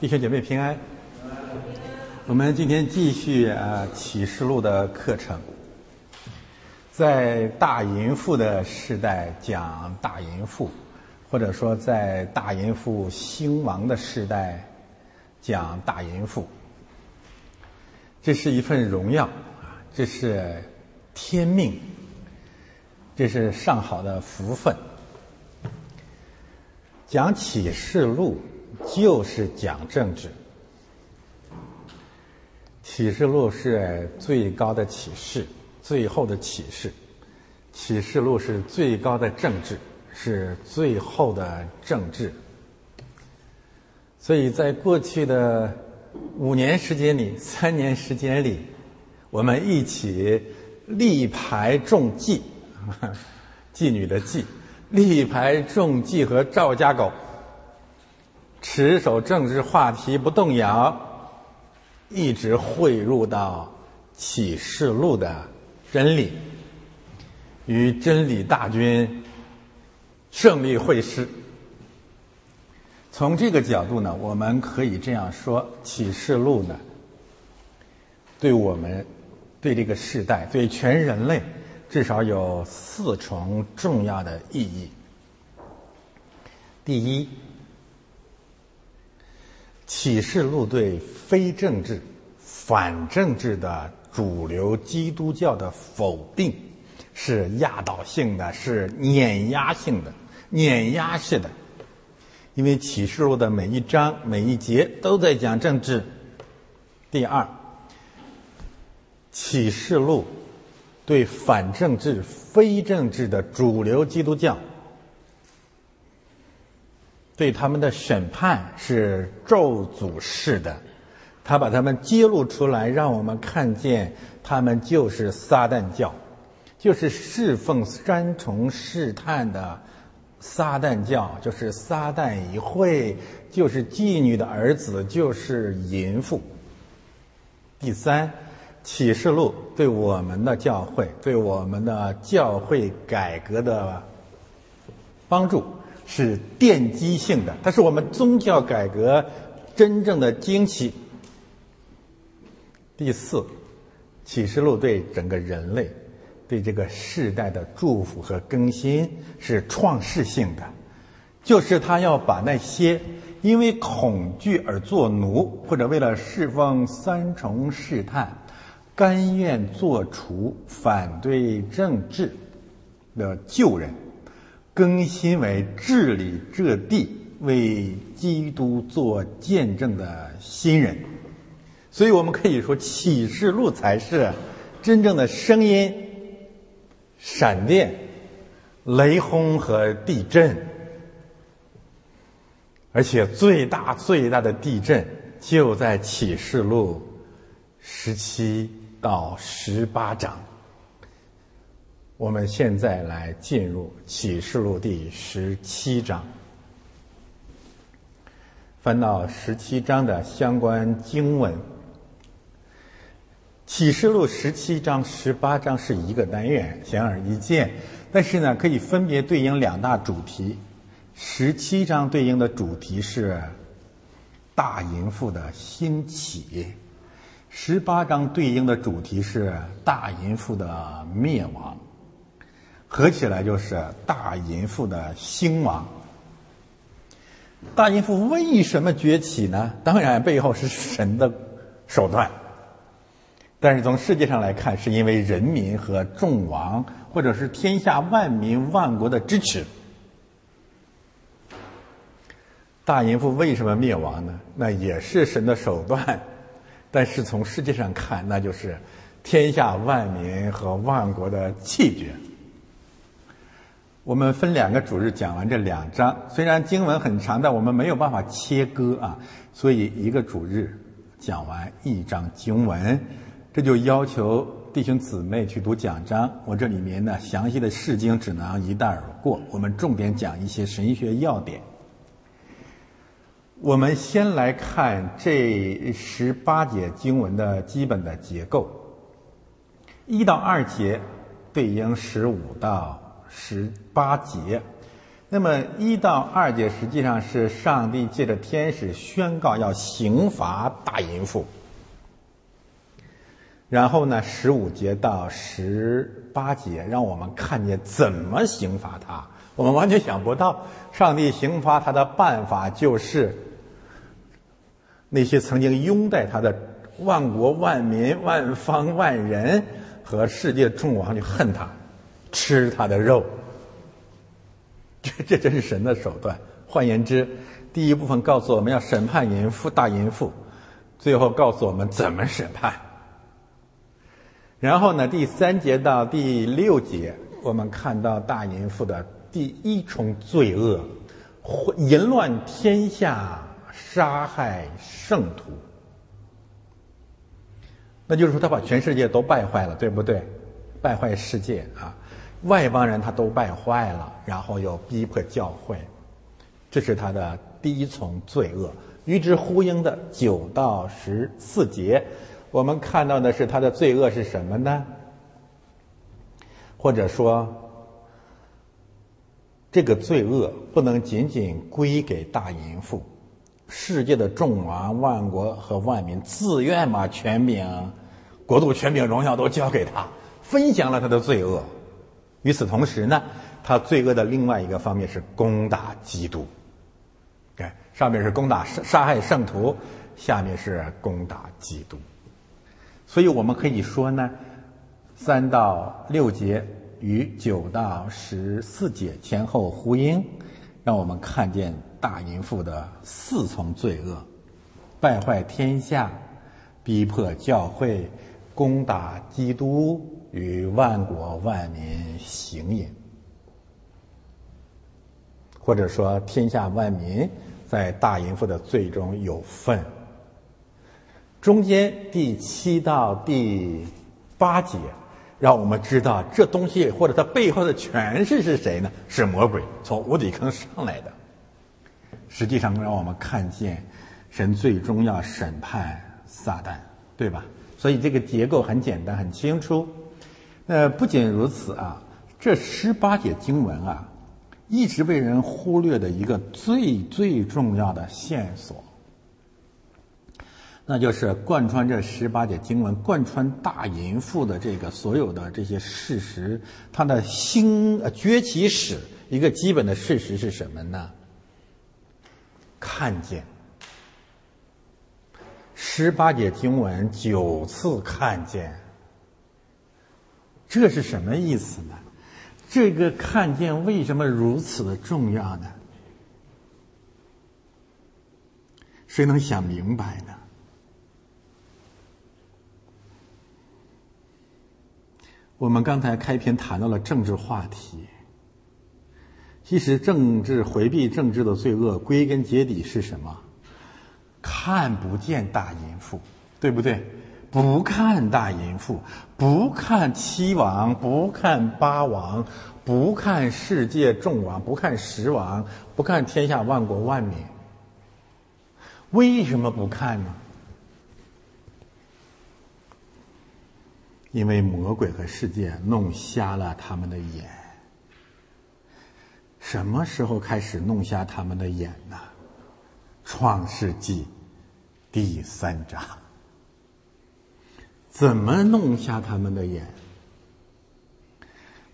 弟兄姐妹平安。我们今天继续啊《启示录》的课程，在大淫妇的时代讲大淫妇，或者说在大淫妇兴亡的时代讲大淫妇。这是一份荣耀啊，这是天命，这是上好的福分。讲启示录。就是讲政治，启示录是最高的启示，最后的启示。启示录是最高的政治，是最后的政治。所以在过去的五年时间里，三年时间里，我们一起力排众计，妓女的妓，力排众计和赵家狗。持守政治话题不动摇，一直汇入到启示录的真理，与真理大军胜利会师。从这个角度呢，我们可以这样说：启示录呢，对我们、对这个时代、对全人类，至少有四重重要的意义。第一。启示录对非政治、反政治的主流基督教的否定，是压倒性的，是碾压性的、碾压式的。因为启示录的每一章、每一节都在讲政治。第二，启示录对反政治、非政治的主流基督教。对他们的审判是咒诅式的，他把他们揭露出来，让我们看见他们就是撒旦教，就是侍奉三重试探的撒旦教，就是撒旦一会，就是妓女的儿子，就是淫妇。第三，启示录对我们的教会，对我们的教会改革的帮助。是奠基性的，它是我们宗教改革真正的惊奇。第四，启示录对整个人类、对这个世代的祝福和更新是创世性的，就是他要把那些因为恐惧而做奴，或者为了侍奉三重试探，甘愿做除反对政治的旧人。更新为治理这地、为基督做见证的新人，所以我们可以说，启示录才是真正的声音、闪电、雷轰和地震，而且最大最大的地震就在启示录十七到十八章。我们现在来进入启示录第十七章，翻到十七章的相关经文。启示录十七章、十八章是一个单元，显而易见。但是呢，可以分别对应两大主题。十七章对应的主题是大淫妇的兴起，十八章对应的主题是大淫妇的灭亡。合起来就是大淫妇的兴亡。大淫妇为什么崛起呢？当然背后是神的手段，但是从世界上来看，是因为人民和众王，或者是天下万民万国的支持。大淫妇为什么灭亡呢？那也是神的手段，但是从世界上看，那就是天下万民和万国的气绝。我们分两个主日讲完这两章，虽然经文很长，但我们没有办法切割啊，所以一个主日讲完一章经文，这就要求弟兄姊妹去读讲章。我这里面呢详细的释经只能一带而过，我们重点讲一些神学要点。我们先来看这十八节经文的基本的结构，一到二节对应十五到。十八节，那么一到二节实际上是上帝借着天使宣告要刑罚大淫妇。然后呢，十五节到十八节让我们看见怎么刑罚他。我们完全想不到，上帝刑罚他的办法就是那些曾经拥戴他的万国万民万方万人和世界众王就恨他，吃他的肉。这 这真是神的手段。换言之，第一部分告诉我们要审判淫妇大淫妇，最后告诉我们怎么审判。然后呢，第三节到第六节，我们看到大淫妇的第一重罪恶：淫乱天下，杀害圣徒。那就是说，他把全世界都败坏了，对不对？败坏世界啊，外邦人他都败坏了，然后又逼迫教会，这是他的第一重罪恶。与之呼应的九到十四节。我们看到的是他的罪恶是什么呢？或者说，这个罪恶不能仅仅归给大淫妇，世界的众王、万国和万民自愿把权柄、国度、权柄、荣耀都交给他，分享了他的罪恶。与此同时呢，他罪恶的另外一个方面是攻打基督。对，上面是攻打杀害圣徒，下面是攻打基督。所以我们可以说呢，三到六节与九到十四节前后呼应，让我们看见大淫妇的四重罪恶：败坏天下、逼迫教会、攻打基督与万国万民行淫，或者说天下万民在大淫妇的罪中有份。中间第七到第八节，让我们知道这东西或者它背后的权势是谁呢？是魔鬼从无底坑上来的。实际上，让我们看见神最终要审判撒旦，对吧？所以这个结构很简单、很清楚。呃，不仅如此啊，这十八节经文啊，一直被人忽略的一个最最重要的线索。那就是贯穿这十八节经文，贯穿大淫妇的这个所有的这些事实，它的兴呃崛起史一个基本的事实是什么呢？看见十八节经文九次看见，这是什么意思呢？这个看见为什么如此的重要呢？谁能想明白呢？我们刚才开篇谈到了政治话题，其实政治回避政治的罪恶，归根结底是什么？看不见大淫妇，对不对？不看大淫妇，不看七王，不看八王，不看世界众王，不看十王，不看天下万国万民。为什么不看呢？因为魔鬼和世界弄瞎了他们的眼。什么时候开始弄瞎他们的眼呢？创世纪第三章。怎么弄瞎他们的眼？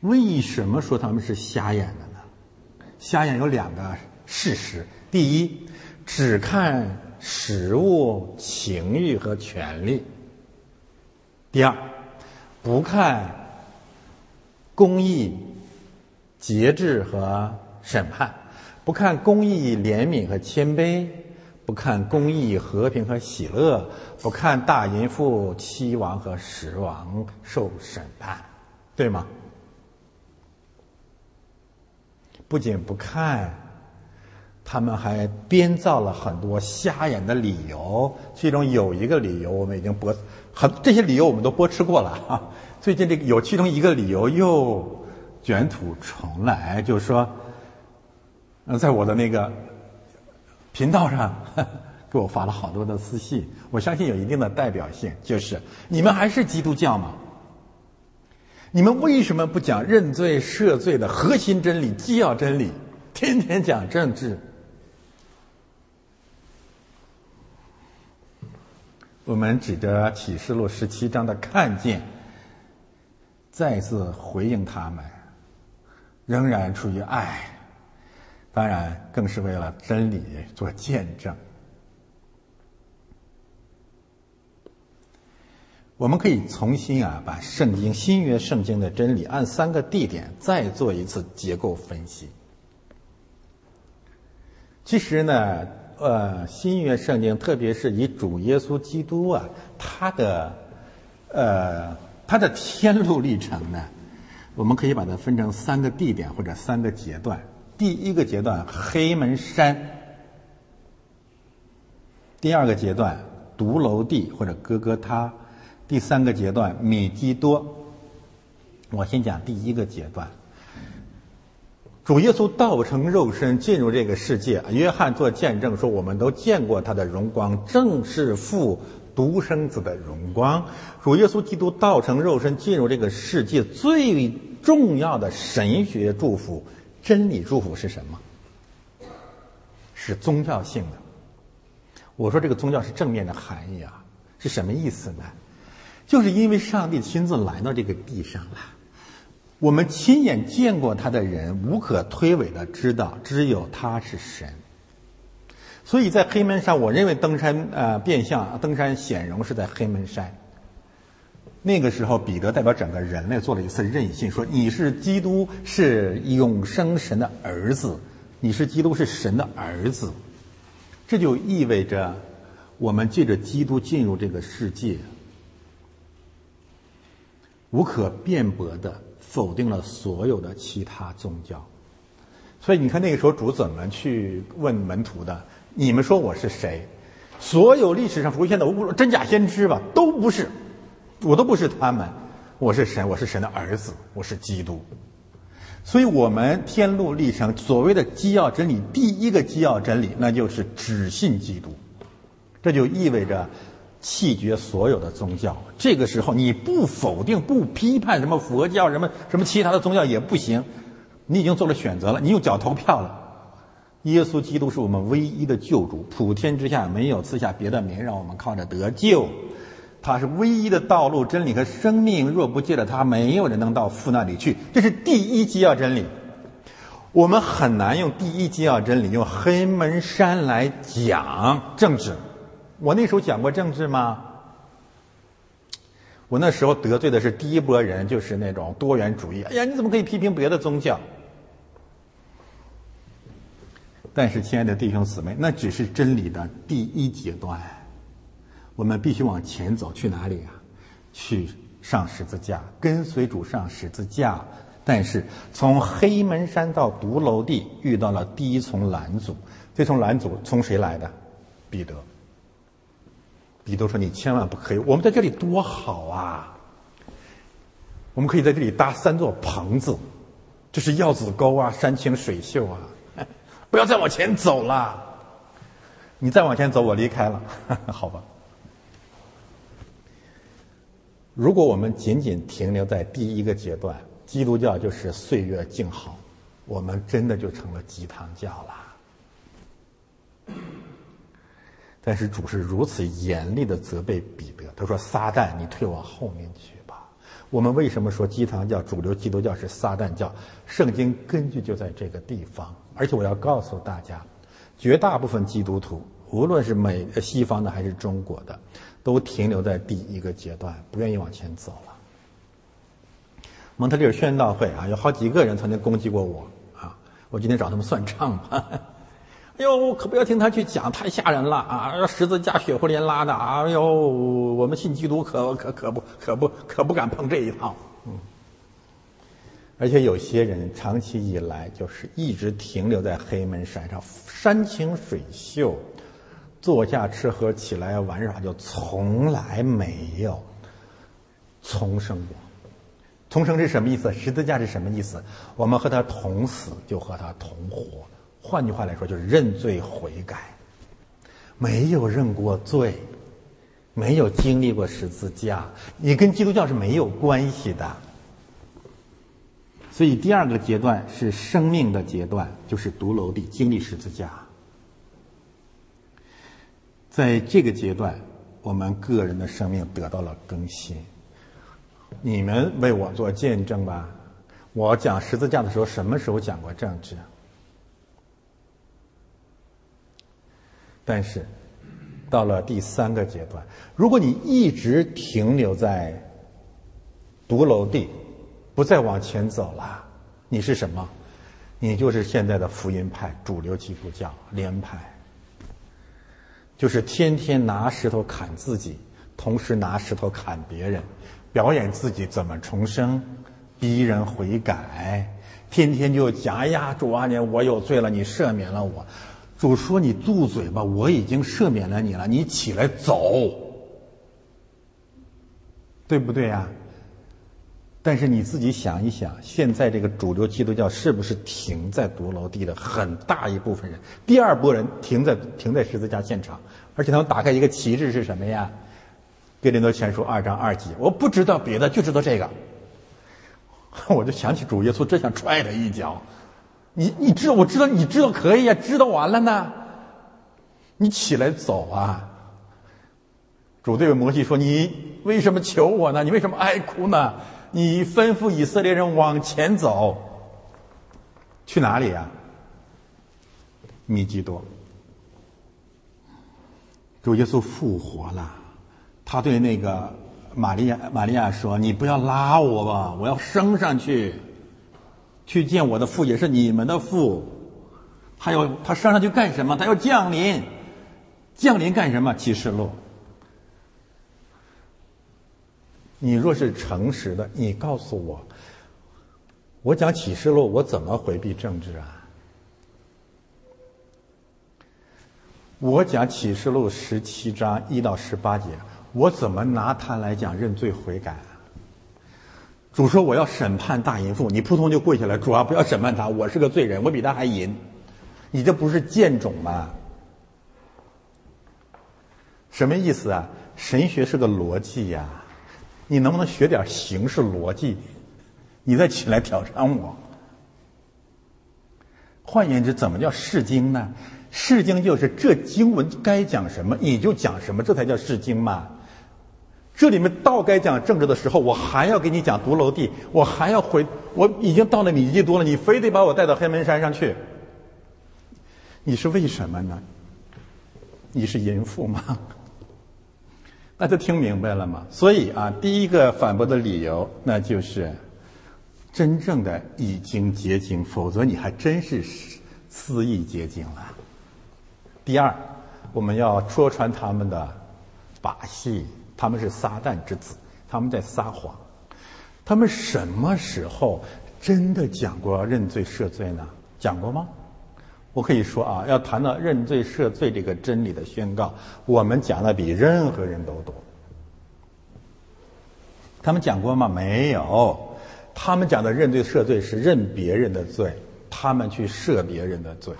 为什么说他们是瞎眼的呢？瞎眼有两个事实：第一，只看食物、情欲和权利；第二。不看公义、节制和审判，不看公义、怜悯和谦卑，不看公义、和平和喜乐，不看大淫妇、七王和十王受审判，对吗？不仅不看，他们还编造了很多瞎眼的理由。其中有一个理由，我们已经播。很这些理由我们都驳斥过了啊！最近这个有其中一个理由又卷土重来，就是说，在我的那个频道上 给我发了好多的私信，我相信有一定的代表性，就是你们还是基督教吗？你们为什么不讲认罪赦罪的核心真理、基要真理？天天讲政治。我们指着启示录十七章的看见，再次回应他们，仍然出于爱，当然更是为了真理做见证。我们可以重新啊，把圣经新约圣经的真理按三个地点再做一次结构分析。其实呢。呃，新约圣经，特别是以主耶稣基督啊，他的呃他的天路历程呢，我们可以把它分成三个地点或者三个阶段。第一个阶段，黑门山；第二个阶段，独楼地或者哥哥他；第三个阶段，米基多。我先讲第一个阶段。主耶稣道成肉身进入这个世界，约翰做见证说：“我们都见过他的荣光，正是父独生子的荣光。”主耶稣基督道成肉身进入这个世界，最重要的神学祝福、真理祝福是什么？是宗教性的。我说这个宗教是正面的含义啊，是什么意思呢？就是因为上帝亲自来到这个地上了。我们亲眼见过他的人，无可推诿的知道，只有他是神。所以在黑门山，我认为登山呃变相登山显荣是在黑门山。那个时候，彼得代表整个人类做了一次任性，说：“你是基督，是永生神的儿子，你是基督，是神的儿子。”这就意味着，我们借着基督进入这个世界，无可辩驳的。否定了所有的其他宗教，所以你看那个时候主怎么去问门徒的？你们说我是谁？所有历史上出现的无真假先知吧，都不是，我都不是他们。我是神，我是神的儿子，我是基督。所以，我们天路历程所谓的基要真理，第一个基要真理，那就是只信基督。这就意味着。弃绝所有的宗教，这个时候你不否定、不批判什么佛教、什么什么其他的宗教也不行，你已经做了选择了，你用脚投票了。耶稣基督是我们唯一的救主，普天之下没有赐下别的名让我们靠着得救，他是唯一的道路、真理和生命。若不借着他，没有人能到父那里去。这是第一基要真理。我们很难用第一基要真理用黑门山来讲政治。我那时候讲过政治吗？我那时候得罪的是第一波人，就是那种多元主义。哎呀，你怎么可以批评别的宗教？但是，亲爱的弟兄姊妹，那只是真理的第一阶段。我们必须往前走，去哪里啊？去上十字架，跟随主上十字架。但是，从黑门山到独楼地，遇到了第一重拦阻。这重拦阻从谁来的？彼得。彼得说：“你千万不可以！我们在这里多好啊！我们可以在这里搭三座棚子，这是耀子沟啊，山清水秀啊！不要再往前走了，你再往前走，我离开了，好吧？如果我们仅仅停留在第一个阶段，基督教就是岁月静好，我们真的就成了鸡汤教了。”但是主是如此严厉的责备彼得，他说：“撒旦，你退往后面去吧。”我们为什么说鸡汤教、主流基督教是撒旦教？圣经根据就在这个地方。而且我要告诉大家，绝大部分基督徒，无论是美西方的还是中国的，都停留在第一个阶段，不愿意往前走了。蒙特利尔宣道会啊，有好几个人曾经攻击过我啊，我今天找他们算账吧。哎呦，可不要听他去讲，太吓人了啊！十字架血呼连拉的，哎呦，我们信基督可可可不可不可不敢碰这一套。嗯，而且有些人长期以来就是一直停留在黑门山上，山清水秀，坐下吃喝起来玩耍，就从来没有重生过。重生是什么意思？十字架是什么意思？我们和他同死，就和他同活。换句话来说，就是认罪悔改，没有认过罪，没有经历过十字架，你跟基督教是没有关系的。所以第二个阶段是生命的阶段，就是独楼地经历十字架。在这个阶段，我们个人的生命得到了更新。你们为我做见证吧。我讲十字架的时候，什么时候讲过政治？但是，到了第三个阶段，如果你一直停留在独楼地，不再往前走了，你是什么？你就是现在的福音派、主流基督教联派，就是天天拿石头砍自己，同时拿石头砍别人，表演自己怎么重生，逼人悔改，天天就讲：“呀，主啊，你我有罪了，你赦免了我。”主说：“你住嘴吧！我已经赦免了你了，你起来走，对不对呀？”但是你自己想一想，现在这个主流基督教是不是停在独楼地的很大一部分人？第二波人停在停在十字架现场，而且他们打开一个旗帜是什么呀？《哥林多前书》二章二节，我不知道别的，就知道这个。我就想起主耶稣，真想踹他一脚。你你知道我知道你知道可以呀，知道完了呢，你起来走啊！主对摩西说：“你为什么求我呢？你为什么哀哭呢？你吩咐以色列人往前走，去哪里呀？米基多。主耶稣复活了，他对那个玛利亚玛利亚说：‘你不要拉我吧，我要升上去。’”去见我的父也是你们的父，他要他升上去干什么？他要降临，降临干什么？启示录。你若是诚实的，你告诉我，我讲启示录，我怎么回避政治啊？我讲启示录十七章一到十八节，我怎么拿它来讲认罪悔改？主说：“我要审判大淫妇，你扑通就跪下来。主啊，不要审判他，我是个罪人，我比他还淫。你这不是贱种吗？什么意思啊？神学是个逻辑呀，你能不能学点形式逻辑？你再起来挑战我。换言之，怎么叫释经呢？释经就是这经文该讲什么，你就讲什么，这才叫释经嘛。”这里面到该讲政治的时候，我还要给你讲独楼地，我还要回，我已经到了米基多了，你非得把我带到黑门山上去，你是为什么呢？你是淫妇吗？大家听明白了吗？所以啊，第一个反驳的理由，那就是真正的已经结晶，否则你还真是肆意结晶了。第二，我们要戳穿他们的把戏。他们是撒旦之子，他们在撒谎。他们什么时候真的讲过认罪赦罪呢？讲过吗？我可以说啊，要谈到认罪赦罪这个真理的宣告，我们讲的比任何人都多。他们讲过吗？没有。他们讲的认罪赦罪是认别人的罪，他们去赦别人的罪。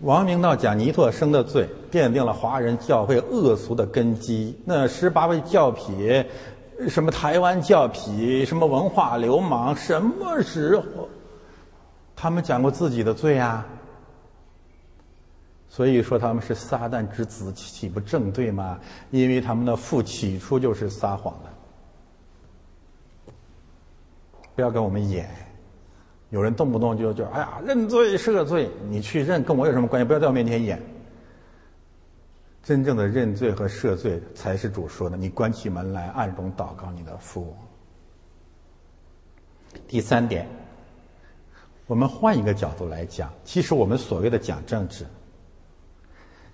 王明道讲尼特生的罪，奠定了华人教会恶俗的根基。那十八位教痞，什么台湾教痞，什么文化流氓，什么时候他们讲过自己的罪啊？所以说他们是撒旦之子，岂不正对吗？因为他们的父起初就是撒谎的。不要跟我们演。有人动不动就就哎呀认罪赦罪，你去认跟我有什么关系？不要在我面前演。真正的认罪和赦罪才是主说的。你关起门来暗中祷告你的父。第三点，我们换一个角度来讲，其实我们所谓的讲政治，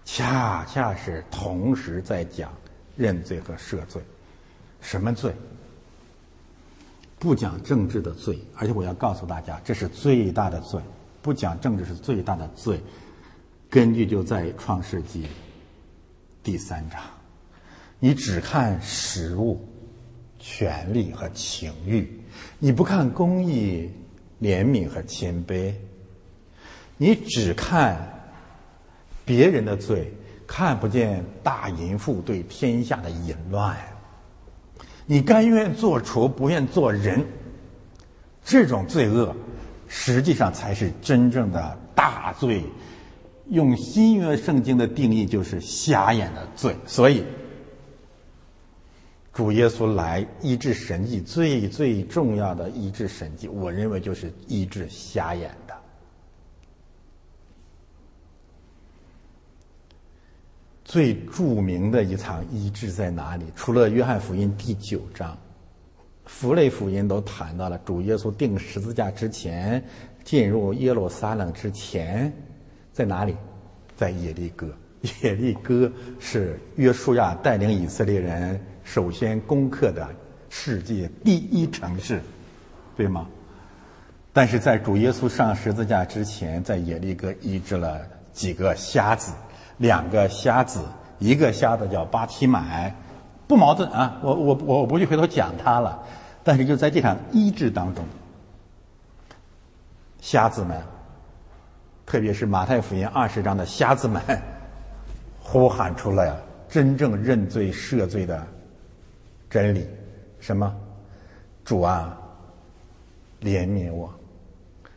恰恰是同时在讲认罪和赦罪。什么罪？不讲政治的罪，而且我要告诉大家，这是最大的罪。不讲政治是最大的罪，根据就在创世纪第三章。你只看食物、权力和情欲，你不看公义、怜悯和谦卑，你只看别人的罪，看不见大淫妇对天下的淫乱。你甘愿做厨，不愿做人，这种罪恶，实际上才是真正的大罪。用新约圣经的定义，就是瞎眼的罪。所以，主耶稣来医治神迹，最最重要的医治神迹，我认为就是医治瞎眼的。最著名的一场医治在哪里？除了约翰福音第九章，福类福音都谈到了主耶稣钉十字架之前，进入耶路撒冷之前。在哪里？在耶利哥。耶利哥是约书亚带领以色列人首先攻克的世界第一城市，对吗？但是在主耶稣上十字架之前，在耶利哥医治了几个瞎子，两个瞎子，一个瞎子叫巴提买，不矛盾啊！我我我不去回头讲他了，但是就在这场医治当中，瞎子们。特别是马太福音二十章的瞎子们，呼喊出了真正认罪赦罪的真理，什么？主啊，怜悯我！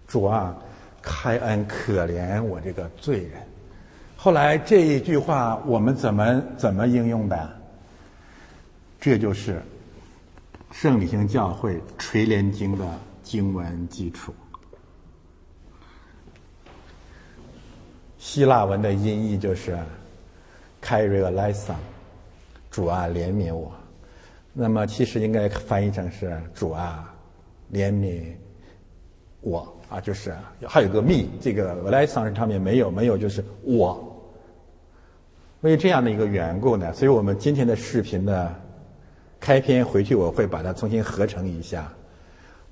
主啊，开恩可怜我这个罪人。后来这一句话我们怎么怎么应用的？这就是圣理性教会垂帘经的经文基础。希腊文的音译就是“ c a r a l i s a 主啊，怜悯我。那么其实应该翻译成是“主啊，怜悯我”啊，就是还有个 “me”，这个 l i s 上面没有，没有就是我。为这样的一个缘故呢，所以我们今天的视频的开篇回去我会把它重新合成一下。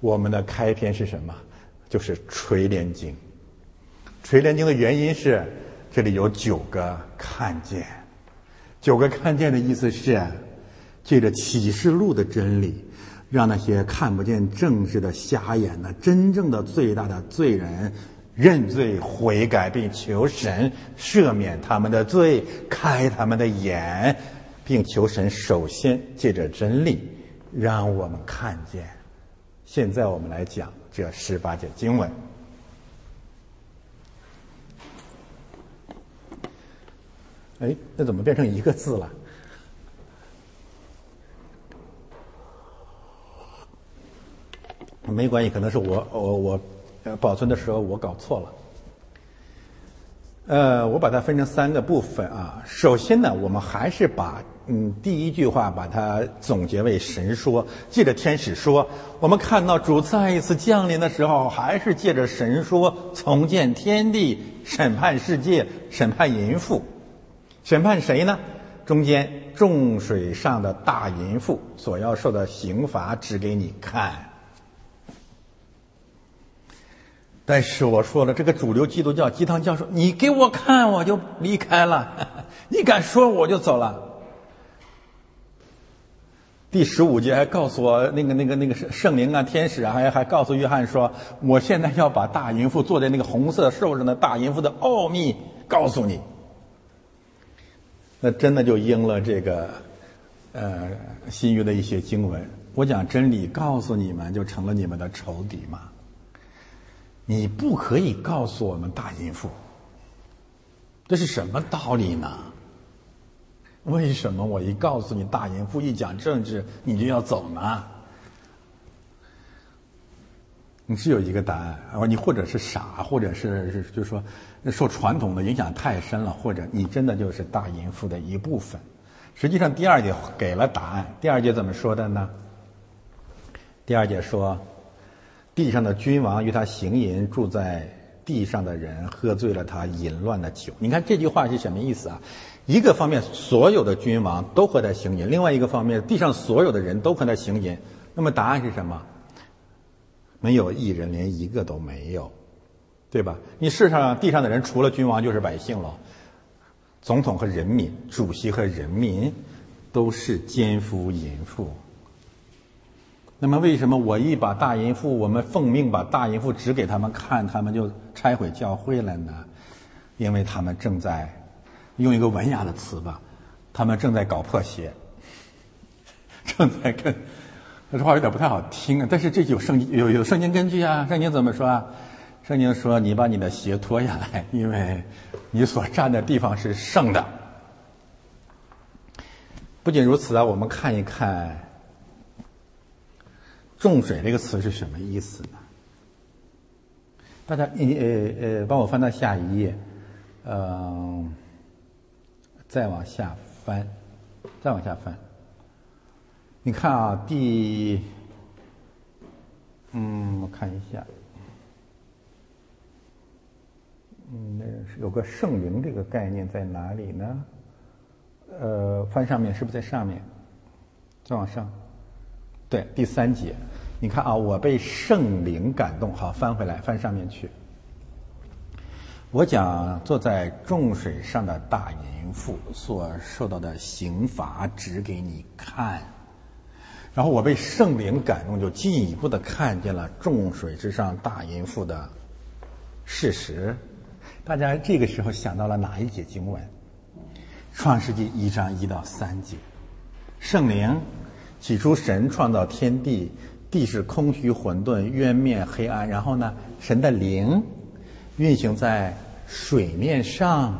我们的开篇是什么？就是垂帘经。垂帘经的原因是，这里有九个看见，九个看见的意思是，借着启示录的真理，让那些看不见正直的瞎眼的真正的最大的罪人认罪悔改，并求神赦免他们的罪，开他们的眼，并求神首先借着真理让我们看见。现在我们来讲这十八节经文。哎，那怎么变成一个字了？没关系，可能是我我我保存的时候我搞错了。呃，我把它分成三个部分啊。首先呢，我们还是把嗯第一句话把它总结为神说，借着天使说。我们看到主再一次降临的时候，还是借着神说重建天地、审判世界、审判淫妇。审判谁呢？中间重水上的大淫妇所要受的刑罚，指给你看。但是我说了，这个主流基督教鸡汤教授，你给我看，我就离开了；你敢说，我就走了。第十五节还告诉我，那个、那个、那个圣灵啊，天使啊，还还告诉约翰说，我现在要把大淫妇坐在那个红色兽上的大淫妇的奥秘告诉你。那真的就应了这个，呃，新约的一些经文。我讲真理，告诉你们，就成了你们的仇敌嘛？你不可以告诉我们大淫妇，这是什么道理呢？为什么我一告诉你大淫妇，一讲政治，你就要走呢？你是有一个答案，啊，你或者是傻，或者是是就是说。受传统的影响太深了，或者你真的就是大淫妇的一部分。实际上，第二节给了答案。第二节怎么说的呢？第二节说：“地上的君王与他行淫，住在地上的人喝醉了他淫乱的酒。”你看这句话是什么意思啊？一个方面，所有的君王都和他行淫；另外一个方面，地上所有的人都和他行淫。那么答案是什么？没有一人，连一个都没有。对吧？你世上地上的人，除了君王就是百姓了。总统和人民，主席和人民，都是奸夫淫妇。那么，为什么我一把大淫妇，我们奉命把大淫妇指给他们看，他们就拆毁教会了呢？因为他们正在用一个文雅的词吧，他们正在搞破鞋，正在跟这话有点不太好听啊，但是这有圣有有圣经根据啊。圣经怎么说啊？圣经说：“你把你的鞋脱下来，因为你所站的地方是圣的。”不仅如此啊，我们看一看“重水”这个词是什么意思呢？大家，你呃呃，帮我翻到下一页，嗯，再往下翻，再往下翻。你看啊，第，嗯，我看一下。嗯，那有个圣灵这个概念在哪里呢？呃，翻上面是不是在上面？再往上，对，第三节，你看啊，我被圣灵感动，好，翻回来，翻上面去。我讲坐在众水上的大淫妇所受到的刑罚，指给你看。然后我被圣灵感动，就进一步的看见了众水之上大淫妇的事实。大家这个时候想到了哪一节经文？创世纪一章一到三节。圣灵，起初神创造天地，地是空虚混沌，渊面黑暗。然后呢，神的灵运行在水面上。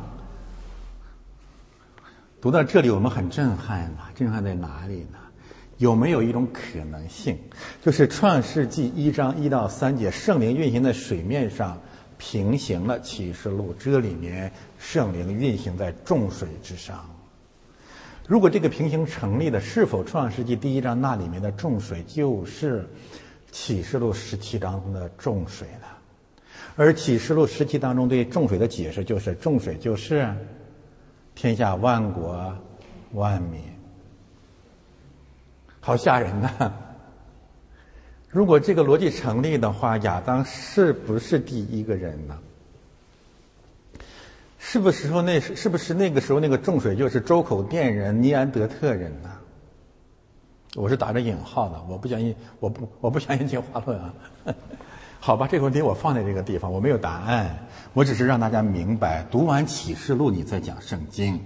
读到这里，我们很震撼啊！震撼在哪里呢？有没有一种可能性，就是创世纪一章一到三节，圣灵运行在水面上？平行了启示录，这里面圣灵运行在众水之上。如果这个平行成立的，是否创世纪第一章那里面的众水就是启示录十七章中的众水呢？而启示录十七当中对众水的解释就是众水就是天下万国万民，好吓人呐！如果这个逻辑成立的话，亚当是不是第一个人呢？是不是说那是是不是那个时候那个众水就是周口店人、尼安德特人呢？我是打着引号的，我不相信，我不我不相信进化论啊。好吧，这个问题我放在这个地方，我没有答案，我只是让大家明白，读完启示录你再讲圣经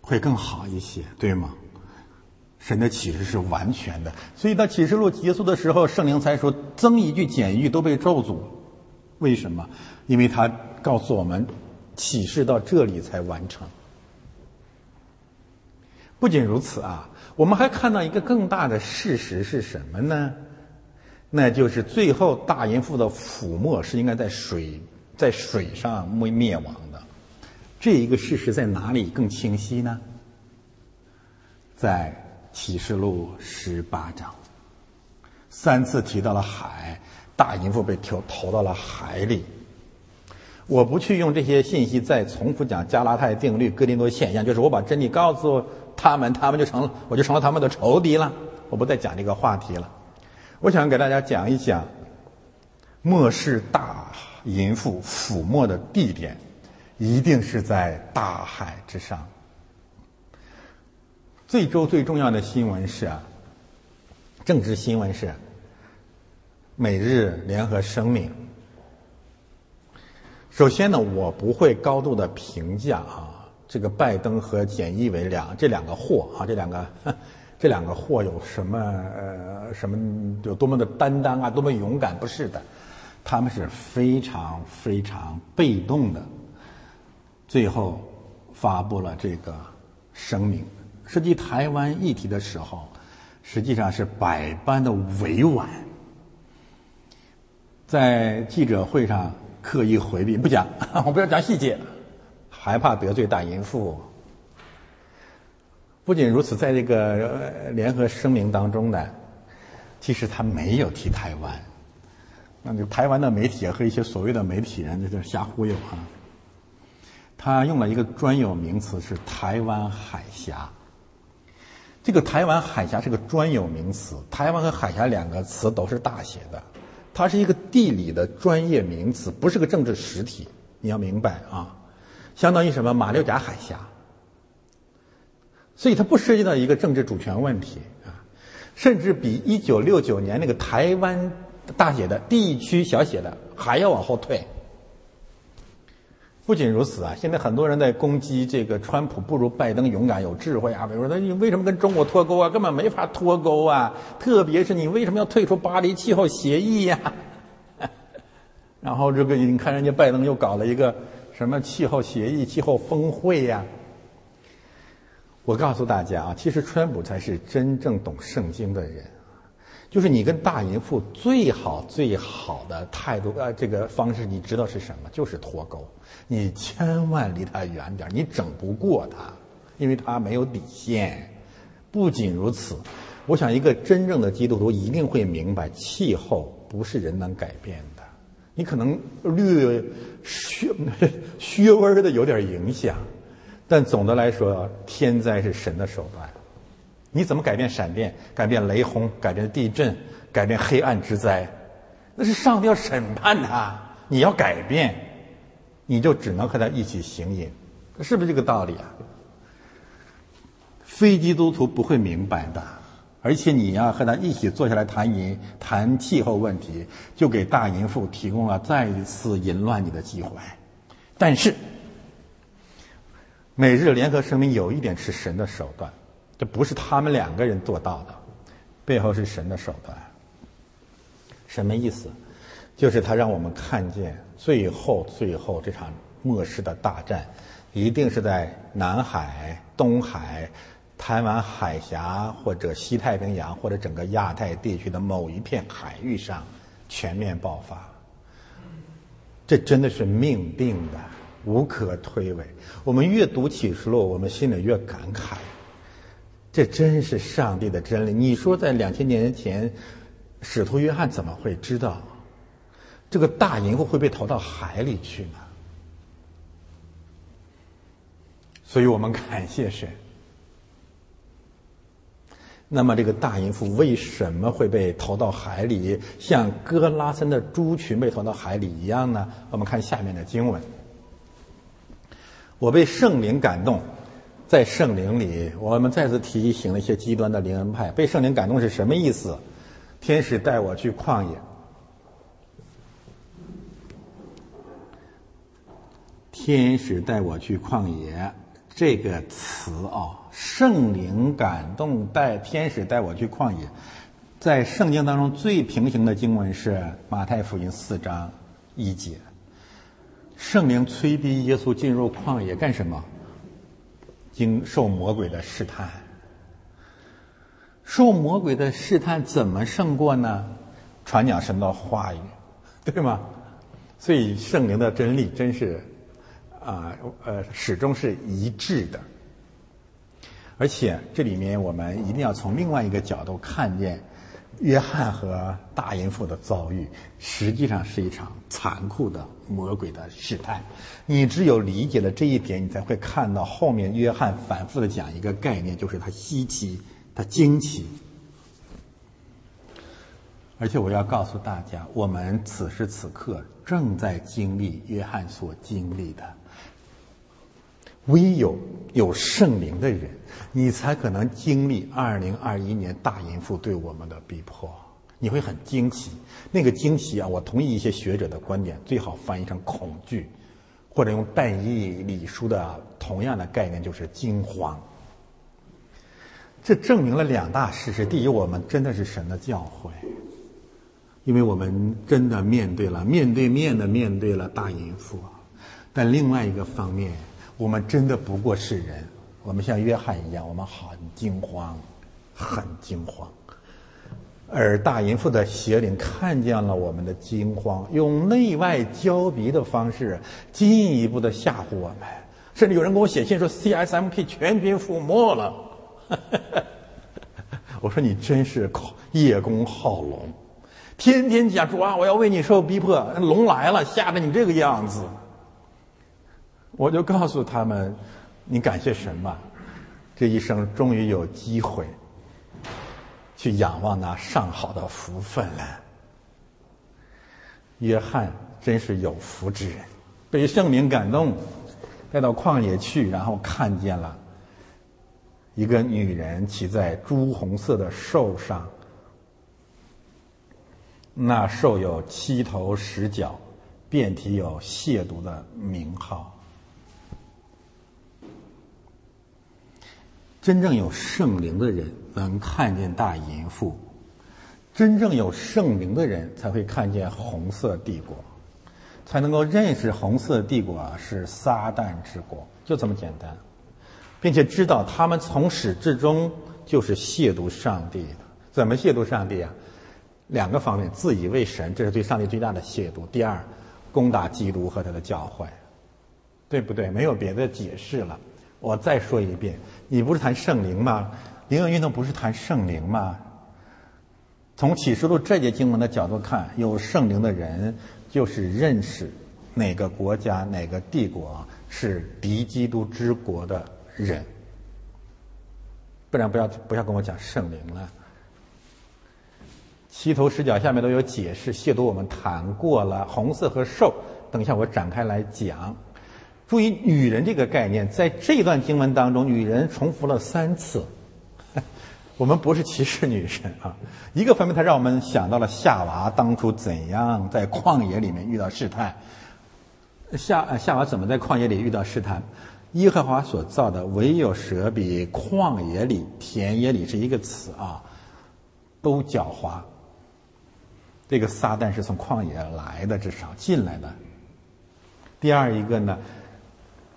会更好一些，对吗？神的启示是完全的，所以到启示录结束的时候，圣灵才说增一句减一句都被咒诅。为什么？因为他告诉我们，启示到这里才完成。不仅如此啊，我们还看到一个更大的事实是什么呢？那就是最后大淫妇的覆没是应该在水在水上灭灭亡的。这一个事实在哪里更清晰呢？在。启示录十八章，三次提到了海，大淫妇被投投到了海里。我不去用这些信息再重复讲加拉太定律、哥林多现象，就是我把真理告诉他们，他们就成了，我就成了他们的仇敌了。我不再讲这个话题了。我想给大家讲一讲，末世大淫妇覆没的地点，一定是在大海之上。最周最重要的新闻是啊，政治新闻是美日联合声明。首先呢，我不会高度的评价啊，这个拜登和简易伟两这两个货啊，这两个 这两个货有什么呃什么有多么的担当啊，多么勇敢？不是的，他们是非常非常被动的，最后发布了这个声明。涉及台湾议题的时候，实际上是百般的委婉，在记者会上刻意回避不讲，我不要讲细节，害怕得罪大淫妇。不仅如此，在这个联合声明当中呢，其实他没有提台湾，那就台湾的媒体和一些所谓的媒体人在这瞎忽悠啊。他用了一个专有名词是台湾海峡。这个台湾海峡是个专有名词，台湾和海峡两个词都是大写的，它是一个地理的专业名词，不是个政治实体。你要明白啊，相当于什么马六甲海峡，所以它不涉及到一个政治主权问题啊，甚至比一九六九年那个台湾大写的地区小写的还要往后退。不仅如此啊，现在很多人在攻击这个川普不如拜登勇敢有智慧啊，比如说他你为什么跟中国脱钩啊？根本没法脱钩啊！特别是你为什么要退出巴黎气候协议呀？然后这个你看人家拜登又搞了一个什么气候协议、气候峰会呀？我告诉大家啊，其实川普才是真正懂圣经的人。就是你跟大淫妇最好最好的态度，呃，这个方式你知道是什么？就是脱钩。你千万离他远点，你整不过他，因为他没有底线。不仅如此，我想一个真正的基督徒一定会明白，气候不是人能改变的。你可能略削削 微的有点影响，但总的来说，天灾是神的手段。你怎么改变闪电？改变雷轰？改变地震？改变黑暗之灾？那是上帝要审判他。你要改变，你就只能和他一起行淫，是不是这个道理啊？非基督徒不会明白的。而且你要和他一起坐下来谈淫、谈气候问题，就给大淫妇提供了再一次淫乱你的机会。但是，美日联合声明有一点是神的手段。这不是他们两个人做到的，背后是神的手段。什么意思？就是他让我们看见，最后最后这场末世的大战，一定是在南海、东海、台湾海峡或者西太平洋或者整个亚太地区的某一片海域上全面爆发。这真的是命定的，无可推诿。我们越读启示录，我们心里越感慨。这真是上帝的真理。你说，在两千年前，使徒约翰怎么会知道这个大淫妇会被投到海里去呢？所以我们感谢神。那么，这个大淫妇为什么会被投到海里，像哥拉森的猪群被投到海里一样呢？我们看下面的经文：我被圣灵感动。在圣灵里，我们再次提醒了一些极端的灵恩派。被圣灵感动是什么意思？天使带我去旷野。天使带我去旷野这个词啊，圣灵感动带天使带我去旷野，在圣经当中最平行的经文是马太福音四章一节。圣灵催逼耶稣进入旷野干什么？经受魔鬼的试探，受魔鬼的试探怎么胜过呢？传讲神的话语，对吗？所以圣灵的真理真是啊呃始终是一致的。而且这里面我们一定要从另外一个角度看见。约翰和大淫妇的遭遇，实际上是一场残酷的魔鬼的试探。你只有理解了这一点，你才会看到后面约翰反复的讲一个概念，就是他稀奇，他惊奇。而且我要告诉大家，我们此时此刻正在经历约翰所经历的。唯有有圣灵的人，你才可能经历二零二一年大淫妇对我们的逼迫。你会很惊奇，那个惊奇啊！我同意一些学者的观点，最好翻译成恐惧，或者用但以理书的同样的概念，就是惊慌。这证明了两大事实：第一，我们真的是神的教诲，因为我们真的面对了面对面的面对了大淫妇；但另外一个方面。我们真的不过是人，我们像约翰一样，我们很惊慌，很惊慌。而大淫妇的邪灵看见了我们的惊慌，用内外交逼的方式进一步的吓唬我们，甚至有人给我写信说 CSMP 全军覆没了。我说你真是叶公好龙，天天讲主啊，我要为你受逼迫，龙来了，吓得你这个样子。我就告诉他们：“你感谢神吧，这一生终于有机会去仰望那上好的福分了。”约翰真是有福之人，被圣灵感动，带到旷野去，然后看见了一个女人骑在朱红色的兽上，那兽有七头十角，遍体有亵渎的名号。真正有圣灵的人能看见大淫妇，真正有圣灵的人才会看见红色帝国，才能够认识红色帝国是撒旦之国，就这么简单，并且知道他们从始至终就是亵渎上帝的。怎么亵渎上帝啊？两个方面：自以为神，这是对上帝最大的亵渎；第二，攻打基督和他的教会，对不对？没有别的解释了。我再说一遍，你不是谈圣灵吗？灵恩运动不是谈圣灵吗？从启示录这节经文的角度看，有圣灵的人就是认识哪个国家、哪个帝国是敌基督之国的人。不然不要不要跟我讲圣灵了。七头十脚下面都有解释，亵渎我们谈过了，红色和兽，等一下我展开来讲。注意，女人这个概念，在这段经文当中，女人重复了三次。我们不是歧视女人啊，一个方面，它让我们想到了夏娃当初怎样在旷野里面遇到试探。夏夏娃怎么在旷野里遇到试探？耶和华所造的，唯有蛇比旷野里、田野里是一个词啊，都狡猾。这个撒旦是从旷野来的，至少进来的。第二一个呢？